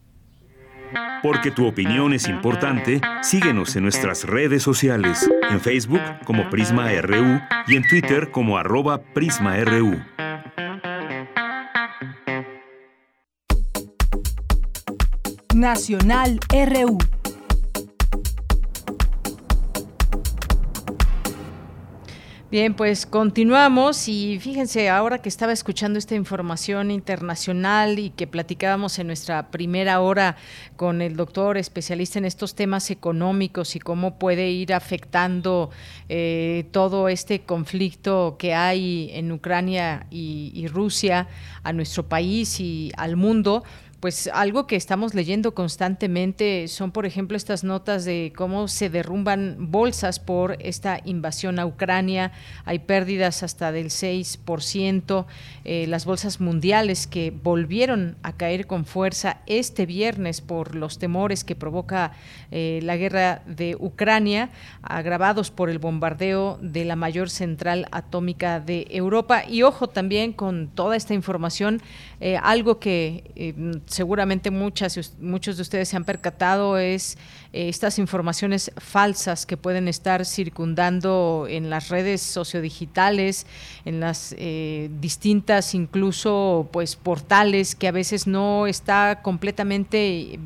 Porque tu opinión es importante, síguenos en nuestras redes sociales, en Facebook como Prisma RU y en Twitter como arroba PrismaRU. Nacional RU. Bien, pues continuamos y fíjense, ahora que estaba escuchando esta información internacional y que platicábamos en nuestra primera hora con el doctor especialista en estos temas económicos y cómo puede ir afectando eh, todo este conflicto que hay en Ucrania y Rusia a nuestro país y al mundo, pues algo que estamos leyendo constantemente son, por ejemplo, estas notas de cómo se derrumban bolsas por esta invasión a Ucrania. Hay pérdidas hasta del 6%. Eh, las bolsas mundiales que volvieron a caer con fuerza este viernes por los temores que provoca eh, la guerra de Ucrania, agravados por el bombardeo de la mayor central atómica de Europa. Y ojo también con toda esta información, eh, algo que seguramente muchas, muchos de ustedes se han percatado es eh, estas informaciones falsas que pueden estar circundando en las redes sociodigitales, en las eh, distintas incluso pues portales que a veces no está completamente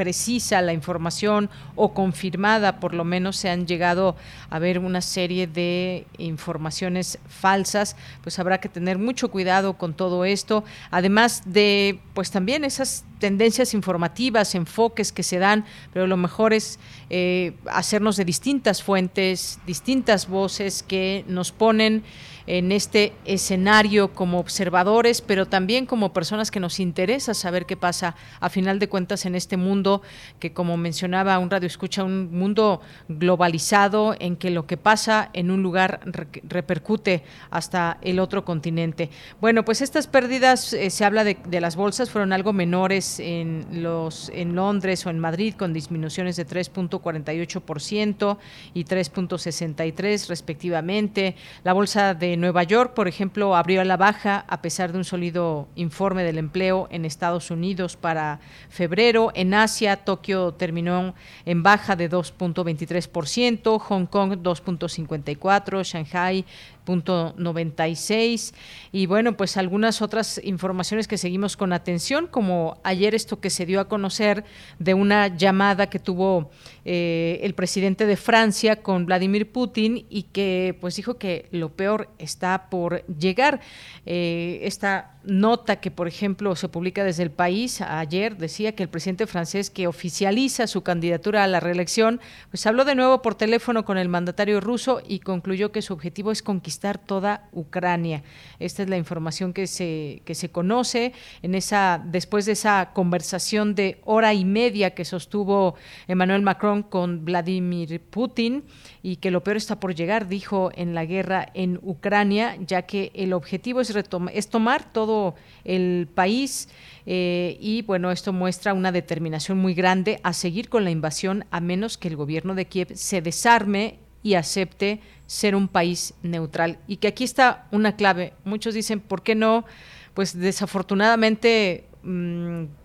precisa la información o confirmada, por lo menos se han llegado a ver una serie de informaciones falsas, pues habrá que tener mucho cuidado con todo esto, además de pues también esas tendencias informativas, enfoques que se dan, pero lo mejor es eh, hacernos de distintas fuentes, distintas voces que nos ponen en este escenario como observadores, pero también como personas que nos interesa saber qué pasa a final de cuentas en este mundo que como mencionaba un radio escucha un mundo globalizado en que lo que pasa en un lugar repercute hasta el otro continente. Bueno, pues estas pérdidas eh, se habla de, de, las bolsas fueron algo menores en los en Londres o en Madrid con disminuciones de 3.48% y 3.63 respectivamente. La bolsa de Nueva York, por ejemplo, abrió a la baja a pesar de un sólido informe del empleo en Estados Unidos para febrero. En Asia, Tokio terminó en baja de 2.23%, Hong Kong 2.54%, Shanghai 96 y bueno, pues algunas otras informaciones que seguimos con atención, como ayer esto que se dio a conocer de una llamada que tuvo eh, el presidente de Francia con Vladimir Putin y que pues dijo que lo peor está por llegar. Eh, esta nota que, por ejemplo, se publica desde el país ayer decía que el presidente francés que oficializa su candidatura a la reelección, pues habló de nuevo por teléfono con el mandatario ruso y concluyó que su objetivo es conquistar toda Ucrania. Esta es la información que se, que se conoce en esa, después de esa conversación de hora y media que sostuvo Emmanuel Macron con Vladimir Putin y que lo peor está por llegar, dijo en la guerra en Ucrania, ya que el objetivo es, tomar todo el país eh, y bueno, esto muestra una determinación muy grande a seguir con la invasión a menos que el gobierno de Kiev se desarme y acepte ser un país neutral. Y que aquí está una clave. Muchos dicen, ¿por qué no? Pues desafortunadamente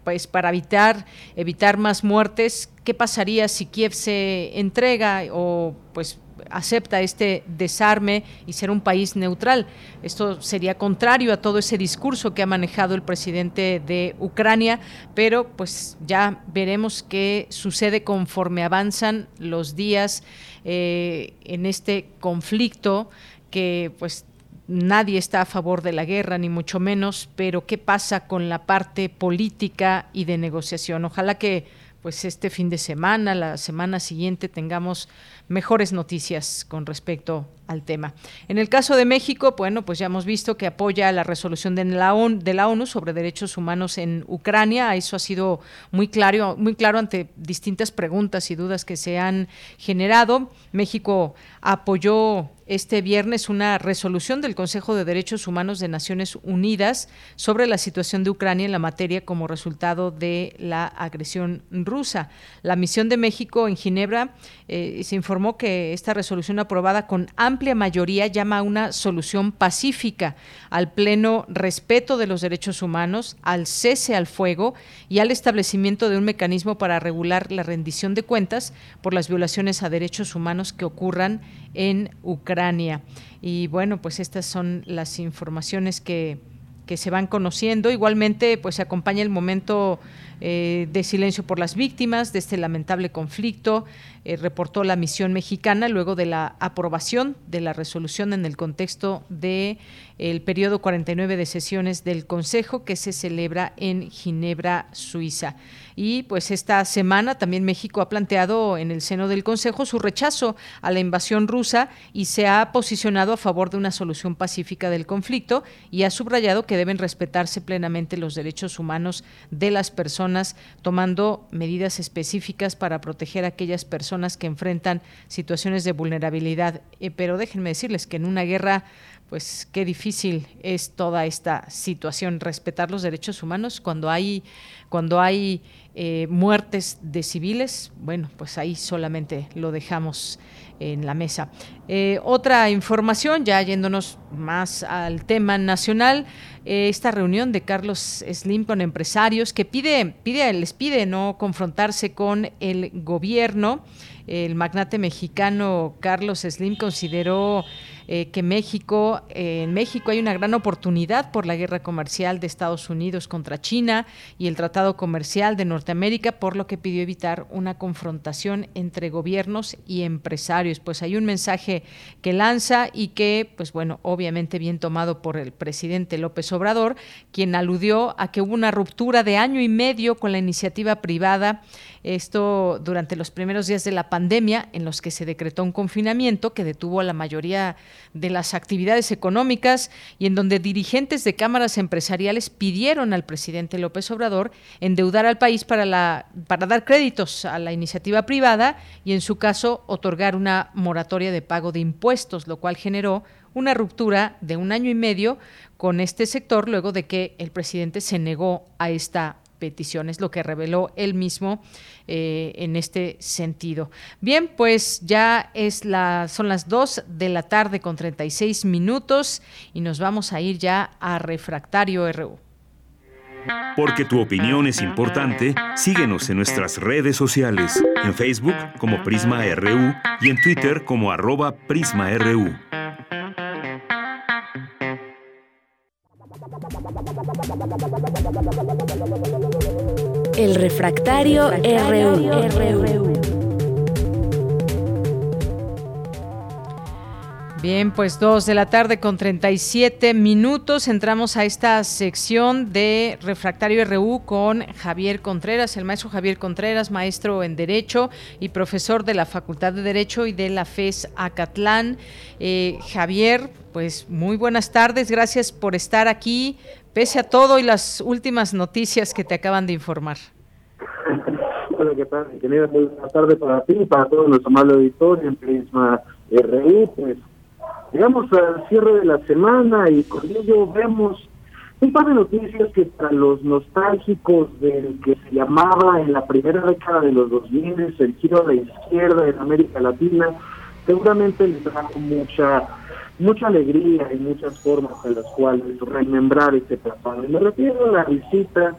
pues para evitar evitar más muertes, ¿qué pasaría si Kiev se entrega o pues acepta este desarme y ser un país neutral. Esto sería contrario a todo ese discurso que ha manejado el presidente de Ucrania, pero pues ya veremos qué sucede conforme avanzan los días eh, en este conflicto que pues nadie está a favor de la guerra, ni mucho menos, pero qué pasa con la parte política y de negociación. Ojalá que pues este fin de semana, la semana siguiente tengamos mejores noticias con respecto al tema. En el caso de México, bueno, pues ya hemos visto que apoya la resolución de la, ONU, sobre derechos humanos en Ucrania. Eso ha sido muy claro, muy claro ante distintas preguntas y dudas que se han generado. México apoyó este viernes una resolución del Consejo de Derechos Humanos de Naciones Unidas sobre la situación de Ucrania en la materia como resultado de la agresión rusa. La misión de México en Ginebra eh, se informó que esta resolución aprobada con amplia mayoría llama a una solución pacífica, al pleno respeto de los derechos humanos, al cese al fuego y al establecimiento de un mecanismo para regular la rendición de cuentas por las violaciones a derechos humanos que ocurran en Ucrania. Y bueno, pues estas son las informaciones que, que se van conociendo. Igualmente, pues se acompaña el momento eh, de silencio por las víctimas de este lamentable conflicto, eh, reportó la misión mexicana luego de la aprobación de la resolución en el contexto de el periodo 49 de sesiones del Consejo que se celebra en Ginebra, Suiza. Y pues esta semana también México ha planteado en el seno del Consejo su rechazo a la invasión rusa y se ha posicionado a favor de una solución pacífica del conflicto y ha subrayado que deben respetarse plenamente los derechos humanos de las personas, tomando medidas específicas para proteger a aquellas personas que enfrentan situaciones de vulnerabilidad. Eh, pero déjenme decirles que en una guerra pues qué difícil es toda esta situación, respetar los derechos humanos cuando hay, cuando hay eh, muertes de civiles, bueno, pues ahí solamente lo dejamos en la mesa. Eh, otra información, ya yéndonos más al tema nacional, eh, esta reunión de Carlos Slim con empresarios que pide, pide, les pide no confrontarse con el gobierno. El magnate mexicano Carlos Slim consideró eh, que México, eh, en México hay una gran oportunidad por la guerra comercial de Estados Unidos contra China y el Tratado Comercial de Norteamérica, por lo que pidió evitar una confrontación entre gobiernos y empresarios. Pues hay un mensaje que lanza y que, pues bueno, obviamente bien tomado por el presidente López Obrador, quien aludió a que hubo una ruptura de año y medio con la iniciativa privada esto durante los primeros días de la pandemia, en los que se decretó un confinamiento que detuvo a la mayoría de las actividades económicas y en donde dirigentes de cámaras empresariales pidieron al presidente López Obrador endeudar al país para, la, para dar créditos a la iniciativa privada y, en su caso, otorgar una moratoria de pago de impuestos, lo cual generó una ruptura de un año y medio con este sector luego de que el presidente se negó a esta peticiones, lo que reveló él mismo eh, en este sentido. Bien, pues ya es la, son las 2 de la tarde con 36 minutos y nos vamos a ir ya a Refractario RU. Porque tu opinión es importante, síguenos en nuestras redes sociales, en Facebook como Prisma RU y en Twitter como arroba PrismaRU. El refractario, RU. Bien, pues dos de la tarde con 37 minutos. Entramos a esta sección de Refractario RU con Javier Contreras, el maestro Javier Contreras, maestro en Derecho y profesor de la Facultad de Derecho y de la FES Acatlán. Eh, Javier, pues muy buenas tardes, gracias por estar aquí pese a todo y las últimas noticias que te acaban de informar. Hola, ¿qué tal? muy buena tarde para ti y para todos los amables auditores en Prisma RU. Pues llegamos al cierre de la semana y con ello vemos un par de noticias que para los nostálgicos del que se llamaba en la primera década de los 2000 el giro a la izquierda en América Latina, seguramente les trajo mucha mucha alegría y muchas formas en las cuales remembrar este pasado. me refiero a la visita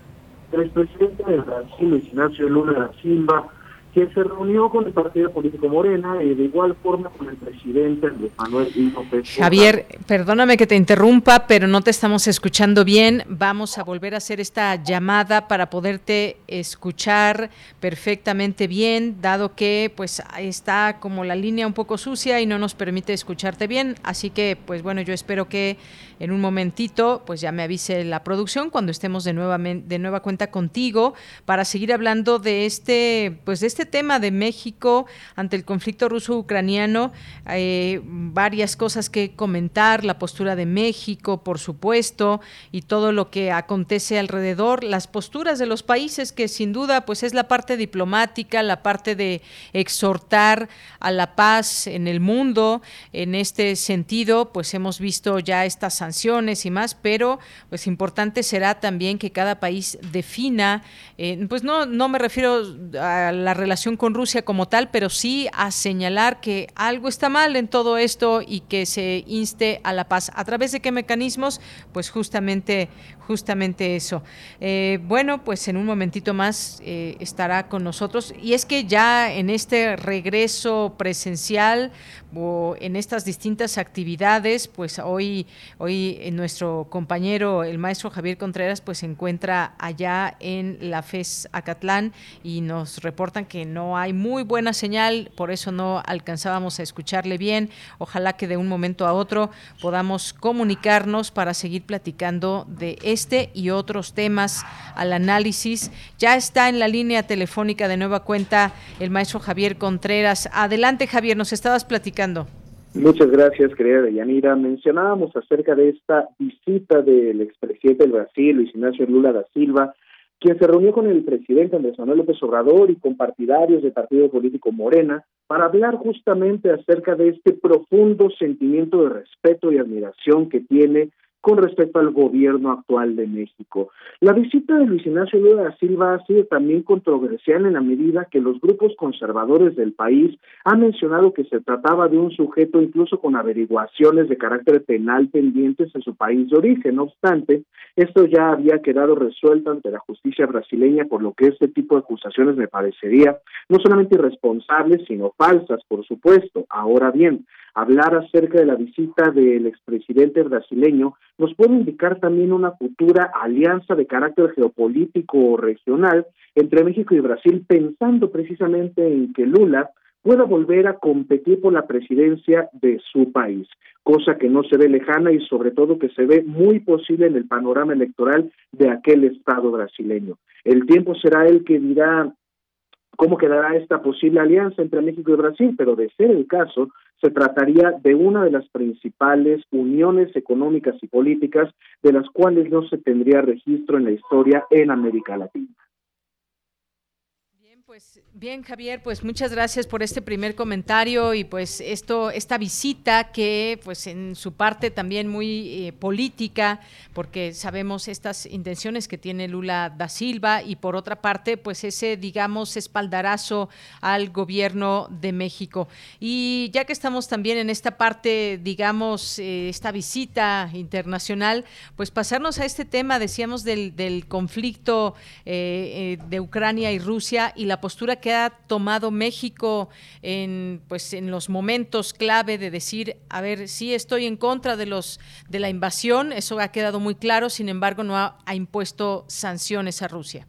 el expresidente de Brasil, Ignacio Lula da Silva, que se reunió con el partido político Morena y de igual forma con el presidente Manuel López. Javier, perdóname que te interrumpa, pero no te estamos escuchando bien. Vamos a volver a hacer esta llamada para poderte escuchar perfectamente bien, dado que pues está como la línea un poco sucia y no nos permite escucharte bien. Así que, pues bueno, yo espero que en un momentito, pues ya me avise la producción cuando estemos de nueva, de nueva cuenta contigo para seguir hablando de este, pues de este tema de México ante el conflicto ruso-ucraniano. Eh, varias cosas que comentar, la postura de México, por supuesto, y todo lo que acontece alrededor, las posturas de los países que sin duda, pues es la parte diplomática, la parte de exhortar a la paz en el mundo. En este sentido, pues hemos visto ya estas sanciones y más, pero pues importante será también que cada país defina, eh, pues no, no me refiero a la relación con Rusia como tal, pero sí a señalar que algo está mal en todo esto y que se inste a la paz. ¿A través de qué mecanismos? Pues justamente, justamente eso. Eh, bueno, pues en un momentito más eh, estará con nosotros. Y es que ya en este regreso presencial o en estas distintas actividades, pues hoy, hoy nuestro compañero, el maestro Javier Contreras, pues se encuentra allá en la FES Acatlán y nos reportan que no hay muy buena señal, por eso no alcanzábamos a escucharle bien. Ojalá que de un momento a otro podamos comunicarnos para seguir platicando de este y otros temas al análisis. Ya está en la línea telefónica de nueva cuenta el maestro Javier Contreras. Adelante, Javier, nos estabas platicando. Muchas gracias, querida Deyanira. Mencionábamos acerca de esta visita del expresidente del Brasil, Luis Ignacio Lula da Silva, quien se reunió con el presidente Andrés Manuel López Obrador y con partidarios del partido político Morena para hablar justamente acerca de este profundo sentimiento de respeto y admiración que tiene con respecto al gobierno actual de México. La visita de Luis Ignacio Lula da Silva ha sido también controversial en la medida que los grupos conservadores del país han mencionado que se trataba de un sujeto incluso con averiguaciones de carácter penal pendientes en su país de origen. No obstante, esto ya había quedado resuelto ante la justicia brasileña, por lo que este tipo de acusaciones me parecería no solamente irresponsables, sino falsas, por supuesto. Ahora bien, hablar acerca de la visita del expresidente brasileño nos puede indicar también una futura alianza de carácter geopolítico o regional entre México y Brasil, pensando precisamente en que Lula pueda volver a competir por la presidencia de su país, cosa que no se ve lejana y sobre todo que se ve muy posible en el panorama electoral de aquel Estado brasileño. El tiempo será el que dirá cómo quedará esta posible alianza entre México y Brasil, pero de ser el caso, se trataría de una de las principales uniones económicas y políticas de las cuales no se tendría registro en la historia en América Latina. Pues bien, Javier, pues muchas gracias por este primer comentario y pues esto, esta visita que pues en su parte también muy eh, política, porque sabemos estas intenciones que tiene Lula da Silva y por otra parte, pues ese, digamos, espaldarazo al gobierno de México. Y ya que estamos también en esta parte, digamos, eh, esta visita internacional, pues pasarnos a este tema, decíamos, del, del conflicto eh, de Ucrania y Rusia y la postura que ha tomado México en pues en los momentos clave de decir, a ver, sí estoy en contra de los de la invasión, eso ha quedado muy claro, sin embargo no ha, ha impuesto sanciones a Rusia.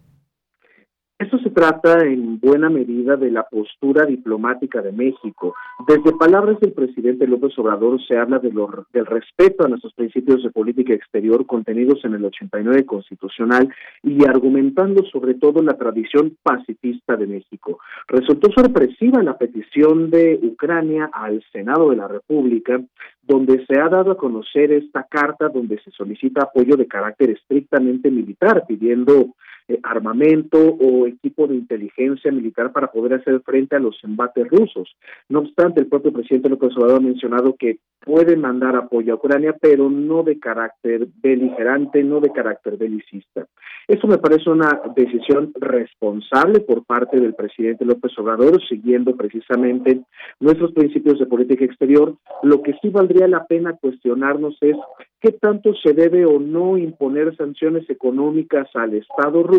Trata en buena medida de la postura diplomática de México. Desde palabras del presidente López Obrador se habla de lo, del respeto a nuestros principios de política exterior contenidos en el 89 constitucional y argumentando sobre todo la tradición pacifista de México. Resultó sorpresiva la petición de Ucrania al Senado de la República, donde se ha dado a conocer esta carta donde se solicita apoyo de carácter estrictamente militar, pidiendo eh, armamento o equipo de inteligencia militar para poder hacer frente a los embates rusos. No obstante, el propio presidente López Obrador ha mencionado que puede mandar apoyo a Ucrania, pero no de carácter beligerante, no de carácter belicista. Eso me parece una decisión responsable por parte del presidente López Obrador, siguiendo precisamente nuestros principios de política exterior. Lo que sí valdría la pena cuestionarnos es qué tanto se debe o no imponer sanciones económicas al Estado ruso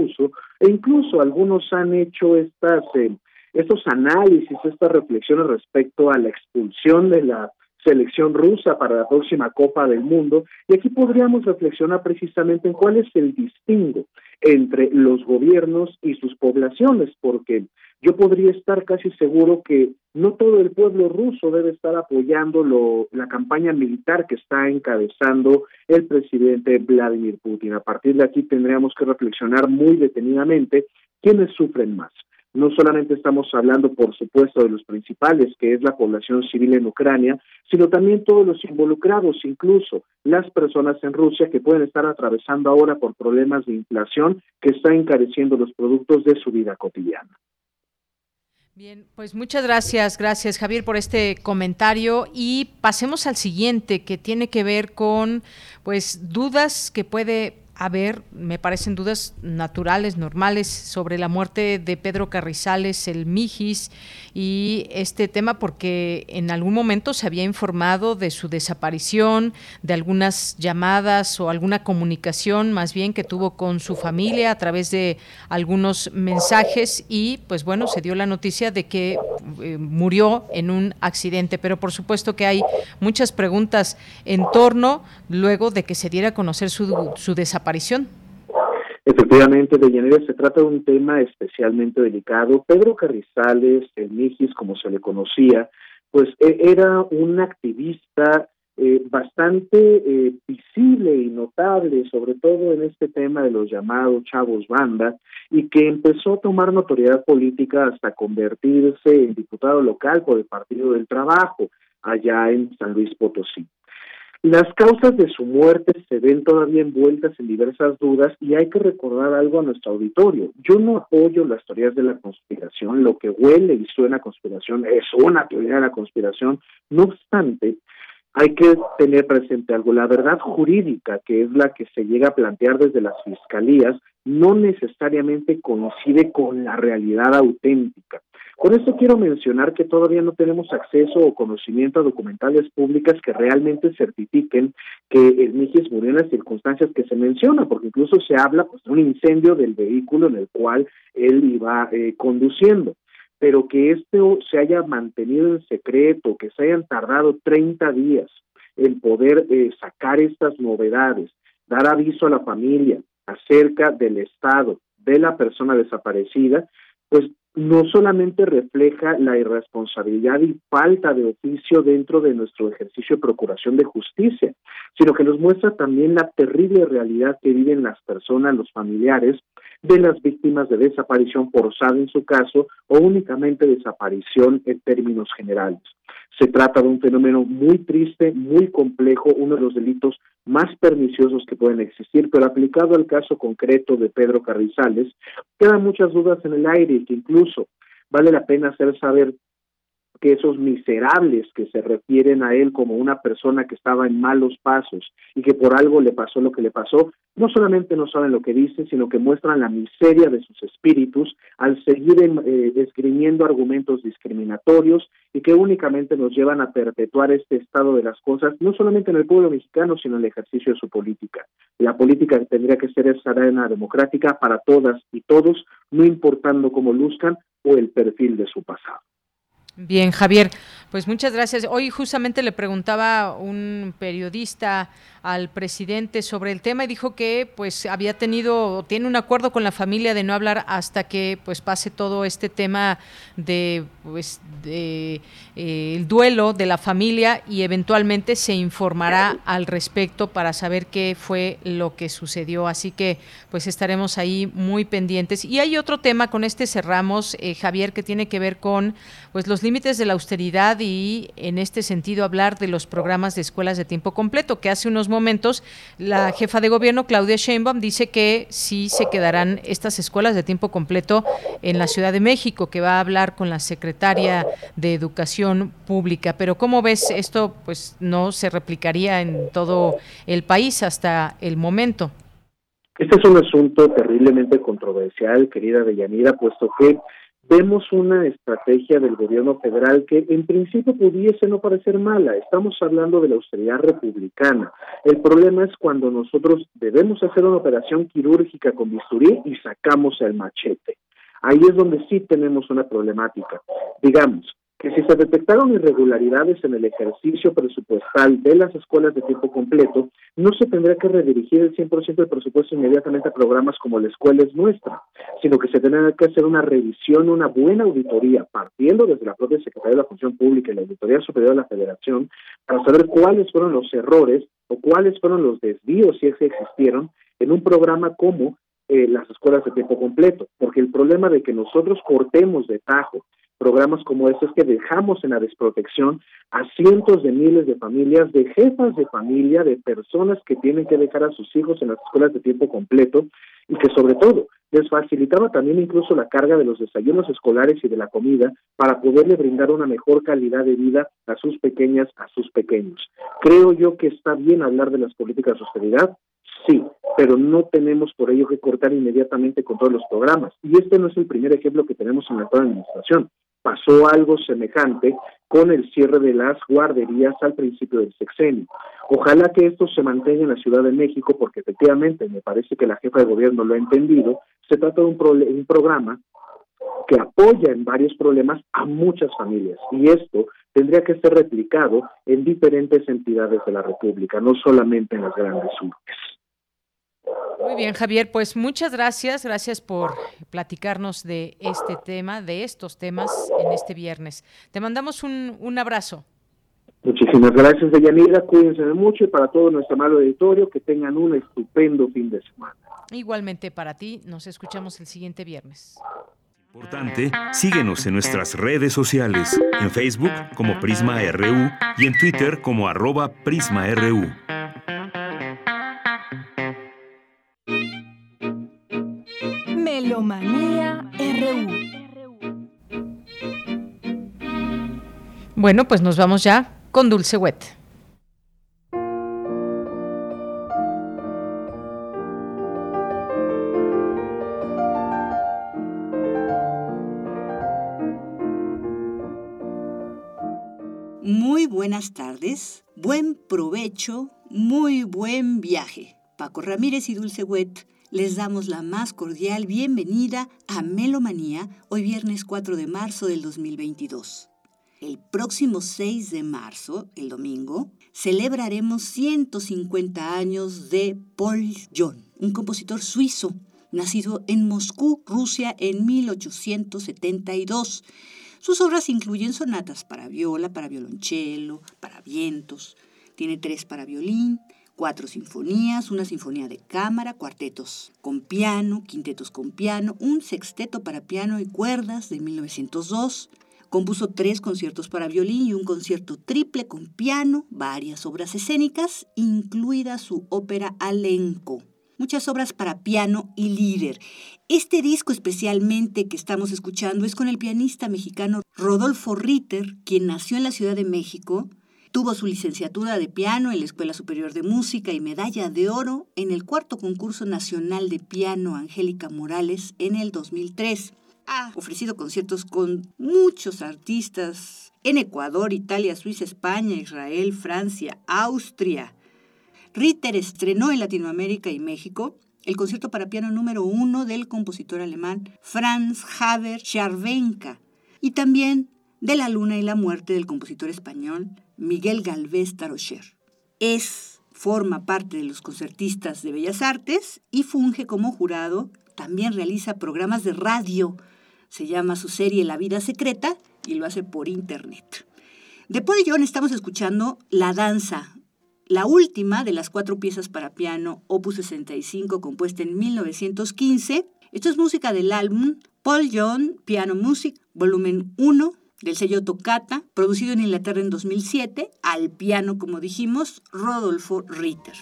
e incluso algunos han hecho estas eh, estos análisis, estas reflexiones respecto a la expulsión de la selección rusa para la próxima Copa del Mundo. Y aquí podríamos reflexionar precisamente en cuál es el distingo entre los gobiernos y sus poblaciones, porque yo podría estar casi seguro que no todo el pueblo ruso debe estar apoyando la campaña militar que está encabezando el presidente Vladimir Putin. A partir de aquí tendríamos que reflexionar muy detenidamente quiénes sufren más no solamente estamos hablando, por supuesto, de los principales, que es la población civil en Ucrania, sino también todos los involucrados, incluso las personas en Rusia que pueden estar atravesando ahora por problemas de inflación que está encareciendo los productos de su vida cotidiana. Bien, pues muchas gracias, gracias Javier por este comentario. Y pasemos al siguiente que tiene que ver con pues dudas que puede a ver, me parecen dudas naturales, normales, sobre la muerte de Pedro Carrizales, el Mijis, y este tema porque en algún momento se había informado de su desaparición, de algunas llamadas o alguna comunicación más bien que tuvo con su familia a través de algunos mensajes y pues bueno, se dio la noticia de que eh, murió en un accidente, pero por supuesto que hay muchas preguntas en torno luego de que se diera a conocer su, su desaparición Efectivamente, de Llanera se trata de un tema especialmente delicado. Pedro Carrizales, el Mijis, como se le conocía, pues e, era un activista eh, bastante eh, visible y notable, sobre todo en este tema de los llamados chavos banda, y que empezó a tomar notoriedad política hasta convertirse en diputado local por el Partido del Trabajo, allá en San Luis Potosí. Las causas de su muerte se ven todavía envueltas en diversas dudas y hay que recordar algo a nuestro auditorio. Yo no apoyo las teorías de la conspiración, lo que huele y suena conspiración es una teoría de la conspiración. No obstante, hay que tener presente algo. La verdad jurídica, que es la que se llega a plantear desde las fiscalías, no necesariamente coincide con la realidad auténtica. Con esto quiero mencionar que todavía no tenemos acceso o conocimiento a documentales públicas que realmente certifiquen que el Mijis murió en las circunstancias que se menciona, porque incluso se habla pues, de un incendio del vehículo en el cual él iba eh, conduciendo pero que esto se haya mantenido en secreto, que se hayan tardado 30 días en poder eh, sacar estas novedades, dar aviso a la familia acerca del estado de la persona desaparecida, pues no solamente refleja la irresponsabilidad y falta de oficio dentro de nuestro ejercicio de procuración de justicia, sino que nos muestra también la terrible realidad que viven las personas, los familiares de las víctimas de desaparición forzada en su caso o únicamente desaparición en términos generales. Se trata de un fenómeno muy triste, muy complejo, uno de los delitos más perniciosos que pueden existir, pero aplicado al caso concreto de Pedro Carrizales, quedan muchas dudas en el aire que incluso vale la pena hacer saber que esos miserables que se refieren a él como una persona que estaba en malos pasos y que por algo le pasó lo que le pasó, no solamente no saben lo que dicen, sino que muestran la miseria de sus espíritus al seguir eh, esgrimiendo argumentos discriminatorios y que únicamente nos llevan a perpetuar este estado de las cosas, no solamente en el pueblo mexicano, sino en el ejercicio de su política. La política tendría que ser esa arena democrática para todas y todos, no importando cómo luzcan o el perfil de su pasado. Bien, Javier, pues muchas gracias. Hoy justamente le preguntaba un periodista al presidente sobre el tema y dijo que pues había tenido tiene un acuerdo con la familia de no hablar hasta que pues pase todo este tema de pues de eh, el duelo de la familia y eventualmente se informará al respecto para saber qué fue lo que sucedió así que pues estaremos ahí muy pendientes y hay otro tema con este cerramos eh, Javier que tiene que ver con pues los límites de la austeridad y en este sentido hablar de los programas de escuelas de tiempo completo que hace unos momentos, la jefa de gobierno, Claudia Sheinbaum, dice que sí se quedarán estas escuelas de tiempo completo en la Ciudad de México, que va a hablar con la secretaria de Educación Pública. Pero ¿cómo ves esto? Pues no se replicaría en todo el país hasta el momento. Este es un asunto terriblemente controversial, querida Deyanira, puesto que vemos una estrategia del gobierno federal que en principio pudiese no parecer mala. Estamos hablando de la austeridad republicana. El problema es cuando nosotros debemos hacer una operación quirúrgica con bisturí y sacamos el machete. Ahí es donde sí tenemos una problemática. Digamos, que si se detectaron irregularidades en el ejercicio presupuestal de las escuelas de tiempo completo, no se tendrá que redirigir el 100% del presupuesto inmediatamente a programas como la escuela es nuestra, sino que se tendrá que hacer una revisión, una buena auditoría, partiendo desde la propia Secretaría de la Función Pública y la Auditoría Superior de la Federación, para saber cuáles fueron los errores o cuáles fueron los desvíos, si es que existieron, en un programa como eh, las escuelas de tiempo completo, porque el problema de que nosotros cortemos de tajo programas como estos que dejamos en la desprotección a cientos de miles de familias, de jefas de familia, de personas que tienen que dejar a sus hijos en las escuelas de tiempo completo y que sobre todo les facilitaba también incluso la carga de los desayunos escolares y de la comida para poderle brindar una mejor calidad de vida a sus pequeñas, a sus pequeños. Creo yo que está bien hablar de las políticas de austeridad, sí, pero no tenemos por ello que cortar inmediatamente con todos los programas. Y este no es el primer ejemplo que tenemos en la actual administración pasó algo semejante con el cierre de las guarderías al principio del sexenio. Ojalá que esto se mantenga en la Ciudad de México, porque efectivamente me parece que la jefa de gobierno lo ha entendido. Se trata de un, programa que apoya en varios problemas a muchas familias y esto tendría que ser replicado en diferentes entidades de la República, no solamente en las grandes urbes. Muy bien, Javier, pues muchas gracias, gracias por platicarnos de este tema, de estos temas en este viernes. Te mandamos un, un abrazo. Muchísimas gracias, Deyanira, cuídense mucho y para todo nuestro amado editorio, que tengan un estupendo fin de semana. Igualmente para ti, nos escuchamos el siguiente viernes. Importante, síguenos en nuestras redes sociales, en Facebook como Prisma RU y en Twitter como arroba PrismaRU. Bueno, pues nos vamos ya con Dulce Wet. Muy buenas tardes, buen provecho, muy buen viaje. Paco Ramírez y Dulce Wet les damos la más cordial bienvenida a Melomanía, hoy viernes 4 de marzo del 2022. El próximo 6 de marzo, el domingo, celebraremos 150 años de Paul John, un compositor suizo, nacido en Moscú, Rusia, en 1872. Sus obras incluyen sonatas para viola, para violonchelo, para vientos. Tiene tres para violín, cuatro sinfonías, una sinfonía de cámara, cuartetos con piano, quintetos con piano, un sexteto para piano y cuerdas de 1902. Compuso tres conciertos para violín y un concierto triple con piano, varias obras escénicas, incluida su ópera Alenco. Muchas obras para piano y líder. Este disco especialmente que estamos escuchando es con el pianista mexicano Rodolfo Ritter, quien nació en la Ciudad de México, Tuvo su licenciatura de piano en la Escuela Superior de Música y medalla de oro en el cuarto concurso nacional de piano Angélica Morales en el 2003. Ha ofrecido conciertos con muchos artistas en Ecuador, Italia, Suiza, España, Israel, Francia, Austria. Ritter estrenó en Latinoamérica y México el concierto para piano número uno del compositor alemán Franz Haber Scharwenka y también de La Luna y la Muerte del compositor español Miguel Galvez Tarocher. Es, forma parte de los concertistas de Bellas Artes y funge como jurado. También realiza programas de radio. Se llama su serie La Vida Secreta y lo hace por internet. De Paul John estamos escuchando La Danza, la última de las cuatro piezas para piano, opus 65, compuesta en 1915. Esto es música del álbum Paul John Piano Music, volumen 1, del sello Toccata, producido en Inglaterra en 2007, al piano, como dijimos, Rodolfo Ritter.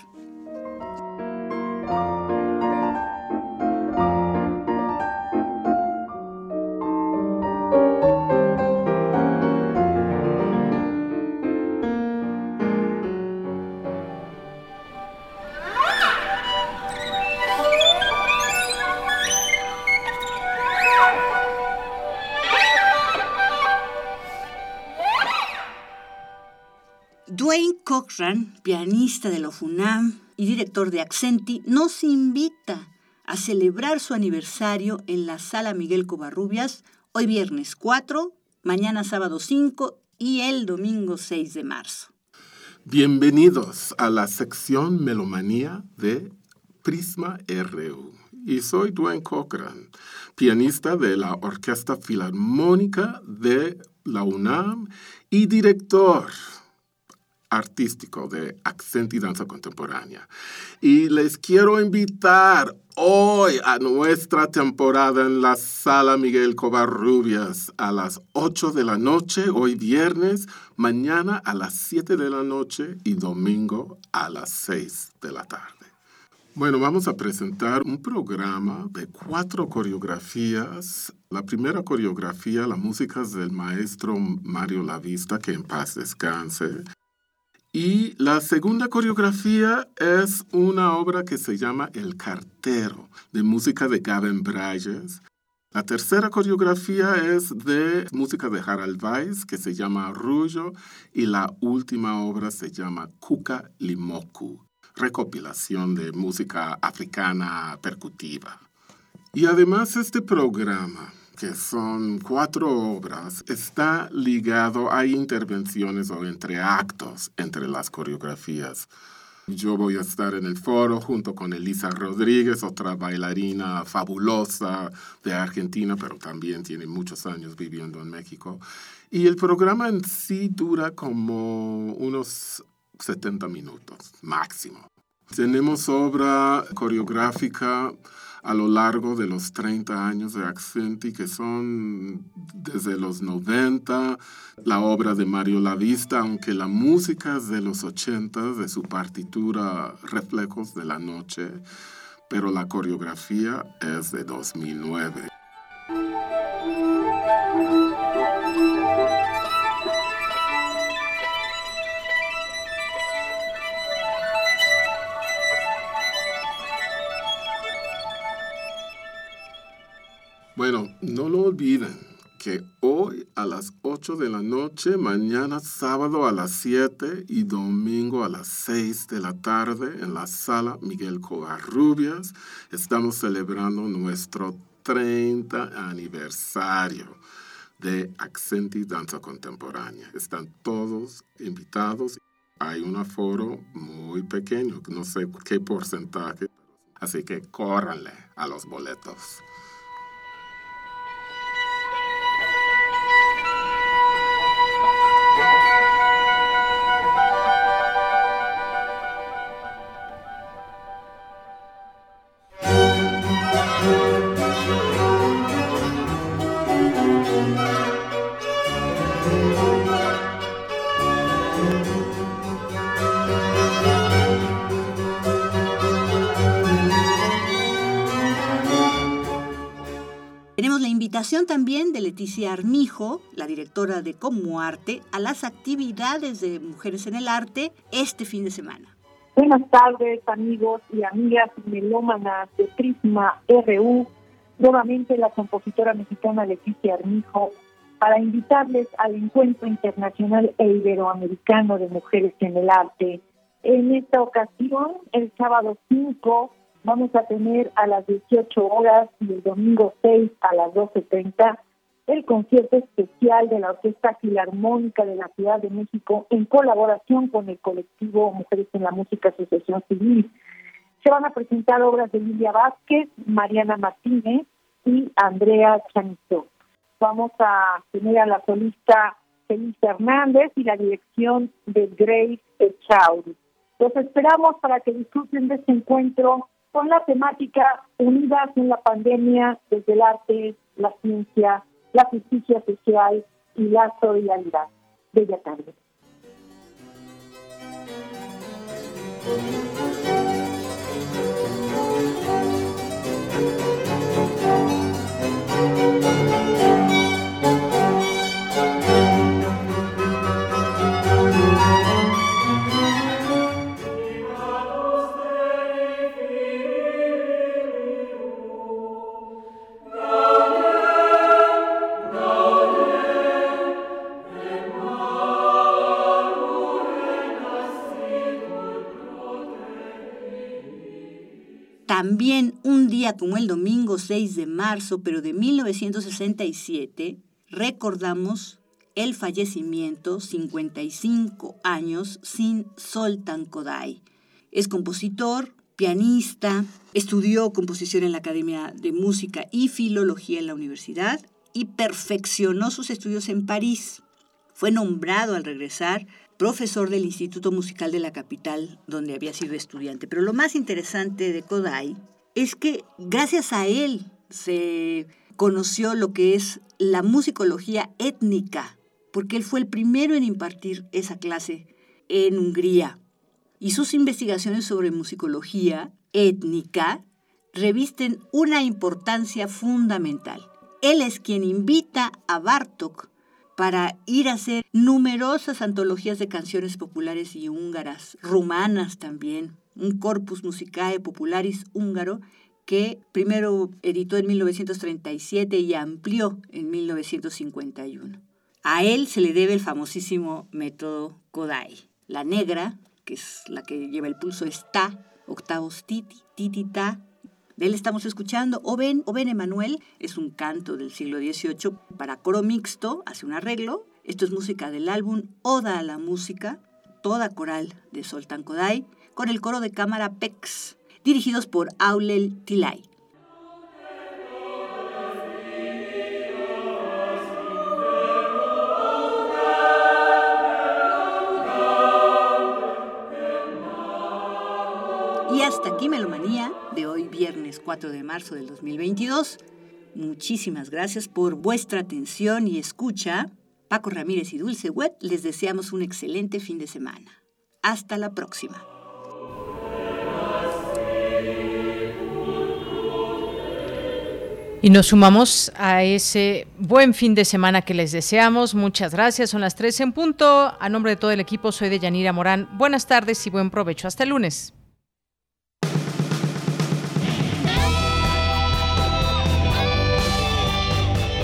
Dwayne Cochran, pianista de la FUNAM y director de Accenti, nos invita a celebrar su aniversario en la Sala Miguel Covarrubias hoy viernes 4, mañana sábado 5 y el domingo 6 de marzo. Bienvenidos a la sección Melomanía de Prisma RU. Y soy Dwayne Cochran, pianista de la Orquesta Filarmónica de la UNAM y director artístico de Accent y Danza Contemporánea. Y les quiero invitar hoy a nuestra temporada en la Sala Miguel Covarrubias a las 8 de la noche, hoy viernes, mañana a las 7 de la noche y domingo a las 6 de la tarde. Bueno, vamos a presentar un programa de cuatro coreografías. La primera coreografía, la música es del maestro Mario Lavista, que en paz descanse. Y la segunda coreografía es una obra que se llama El Cartero, de música de Gavin Bryges. La tercera coreografía es de música de Harald Weiss, que se llama Arrullo, y la última obra se llama Kuka Limoku, recopilación de música africana percutiva. Y además este programa que son cuatro obras, está ligado, hay intervenciones o entre actos entre las coreografías. Yo voy a estar en el foro junto con Elisa Rodríguez, otra bailarina fabulosa de Argentina, pero también tiene muchos años viviendo en México. Y el programa en sí dura como unos 70 minutos máximo. Tenemos obra coreográfica a lo largo de los 30 años de Accenti, que son desde los 90, la obra de Mario Lavista, aunque la música es de los 80, de su partitura Reflejos de la Noche, pero la coreografía es de 2009. Bueno, no lo olviden que hoy a las 8 de la noche, mañana sábado a las 7 y domingo a las 6 de la tarde en la sala Miguel Covarrubias estamos celebrando nuestro 30 aniversario de Accenti Danza Contemporánea. Están todos invitados. Hay un aforo muy pequeño, no sé qué porcentaje, así que córranle a los boletos. Leticia Armijo, la directora de Como Arte, a las actividades de Mujeres en el Arte este fin de semana. Buenas tardes, amigos y amigas melómanas de Prisma RU. Nuevamente la compositora mexicana Leticia Armijo para invitarles al Encuentro Internacional e Iberoamericano de Mujeres en el Arte. En esta ocasión, el sábado 5 vamos a tener a las 18 horas y el domingo 6 a las 12.30 el concierto especial de la Orquesta Filarmónica de la Ciudad de México en colaboración con el colectivo Mujeres en la Música Asociación Civil. Se van a presentar obras de Lilia Vázquez, Mariana Martínez y Andrea Chanizó. Vamos a tener a la solista Felisa Hernández y la dirección de Grace Echauri. Los esperamos para que disfruten de este encuentro con la temática Unidas en la pandemia desde el arte, la ciencia, la justicia social y la solidaridad. Bella tarde. También un día como el domingo 6 de marzo, pero de 1967, recordamos el fallecimiento, 55 años, sin Soltan Kodai. Es compositor, pianista, estudió composición en la Academia de Música y Filología en la universidad y perfeccionó sus estudios en París. Fue nombrado al regresar profesor del Instituto Musical de la capital, donde había sido estudiante. Pero lo más interesante de Kodai es que gracias a él se conoció lo que es la musicología étnica, porque él fue el primero en impartir esa clase en Hungría. Y sus investigaciones sobre musicología étnica revisten una importancia fundamental. Él es quien invita a Bartok para ir a hacer numerosas antologías de canciones populares y húngaras, rumanas también, un corpus musicae popularis húngaro que primero editó en 1937 y amplió en 1951. A él se le debe el famosísimo método Kodai. La negra, que es la que lleva el pulso, está, octavos titi, titita, de él estamos escuchando Oben Emanuel, es un canto del siglo XVIII para coro mixto, hace un arreglo. Esto es música del álbum Oda a la Música, toda coral de Soltan Kodai, con el coro de cámara PEX, dirigidos por Aulel Tilay. Y hasta aquí de hoy viernes 4 de marzo del 2022. Muchísimas gracias por vuestra atención y escucha. Paco Ramírez y Dulce Wet les deseamos un excelente fin de semana. Hasta la próxima. Y nos sumamos a ese buen fin de semana que les deseamos. Muchas gracias. Son las 3 en punto. A nombre de todo el equipo, soy de Yanira Morán. Buenas tardes y buen provecho. Hasta el lunes.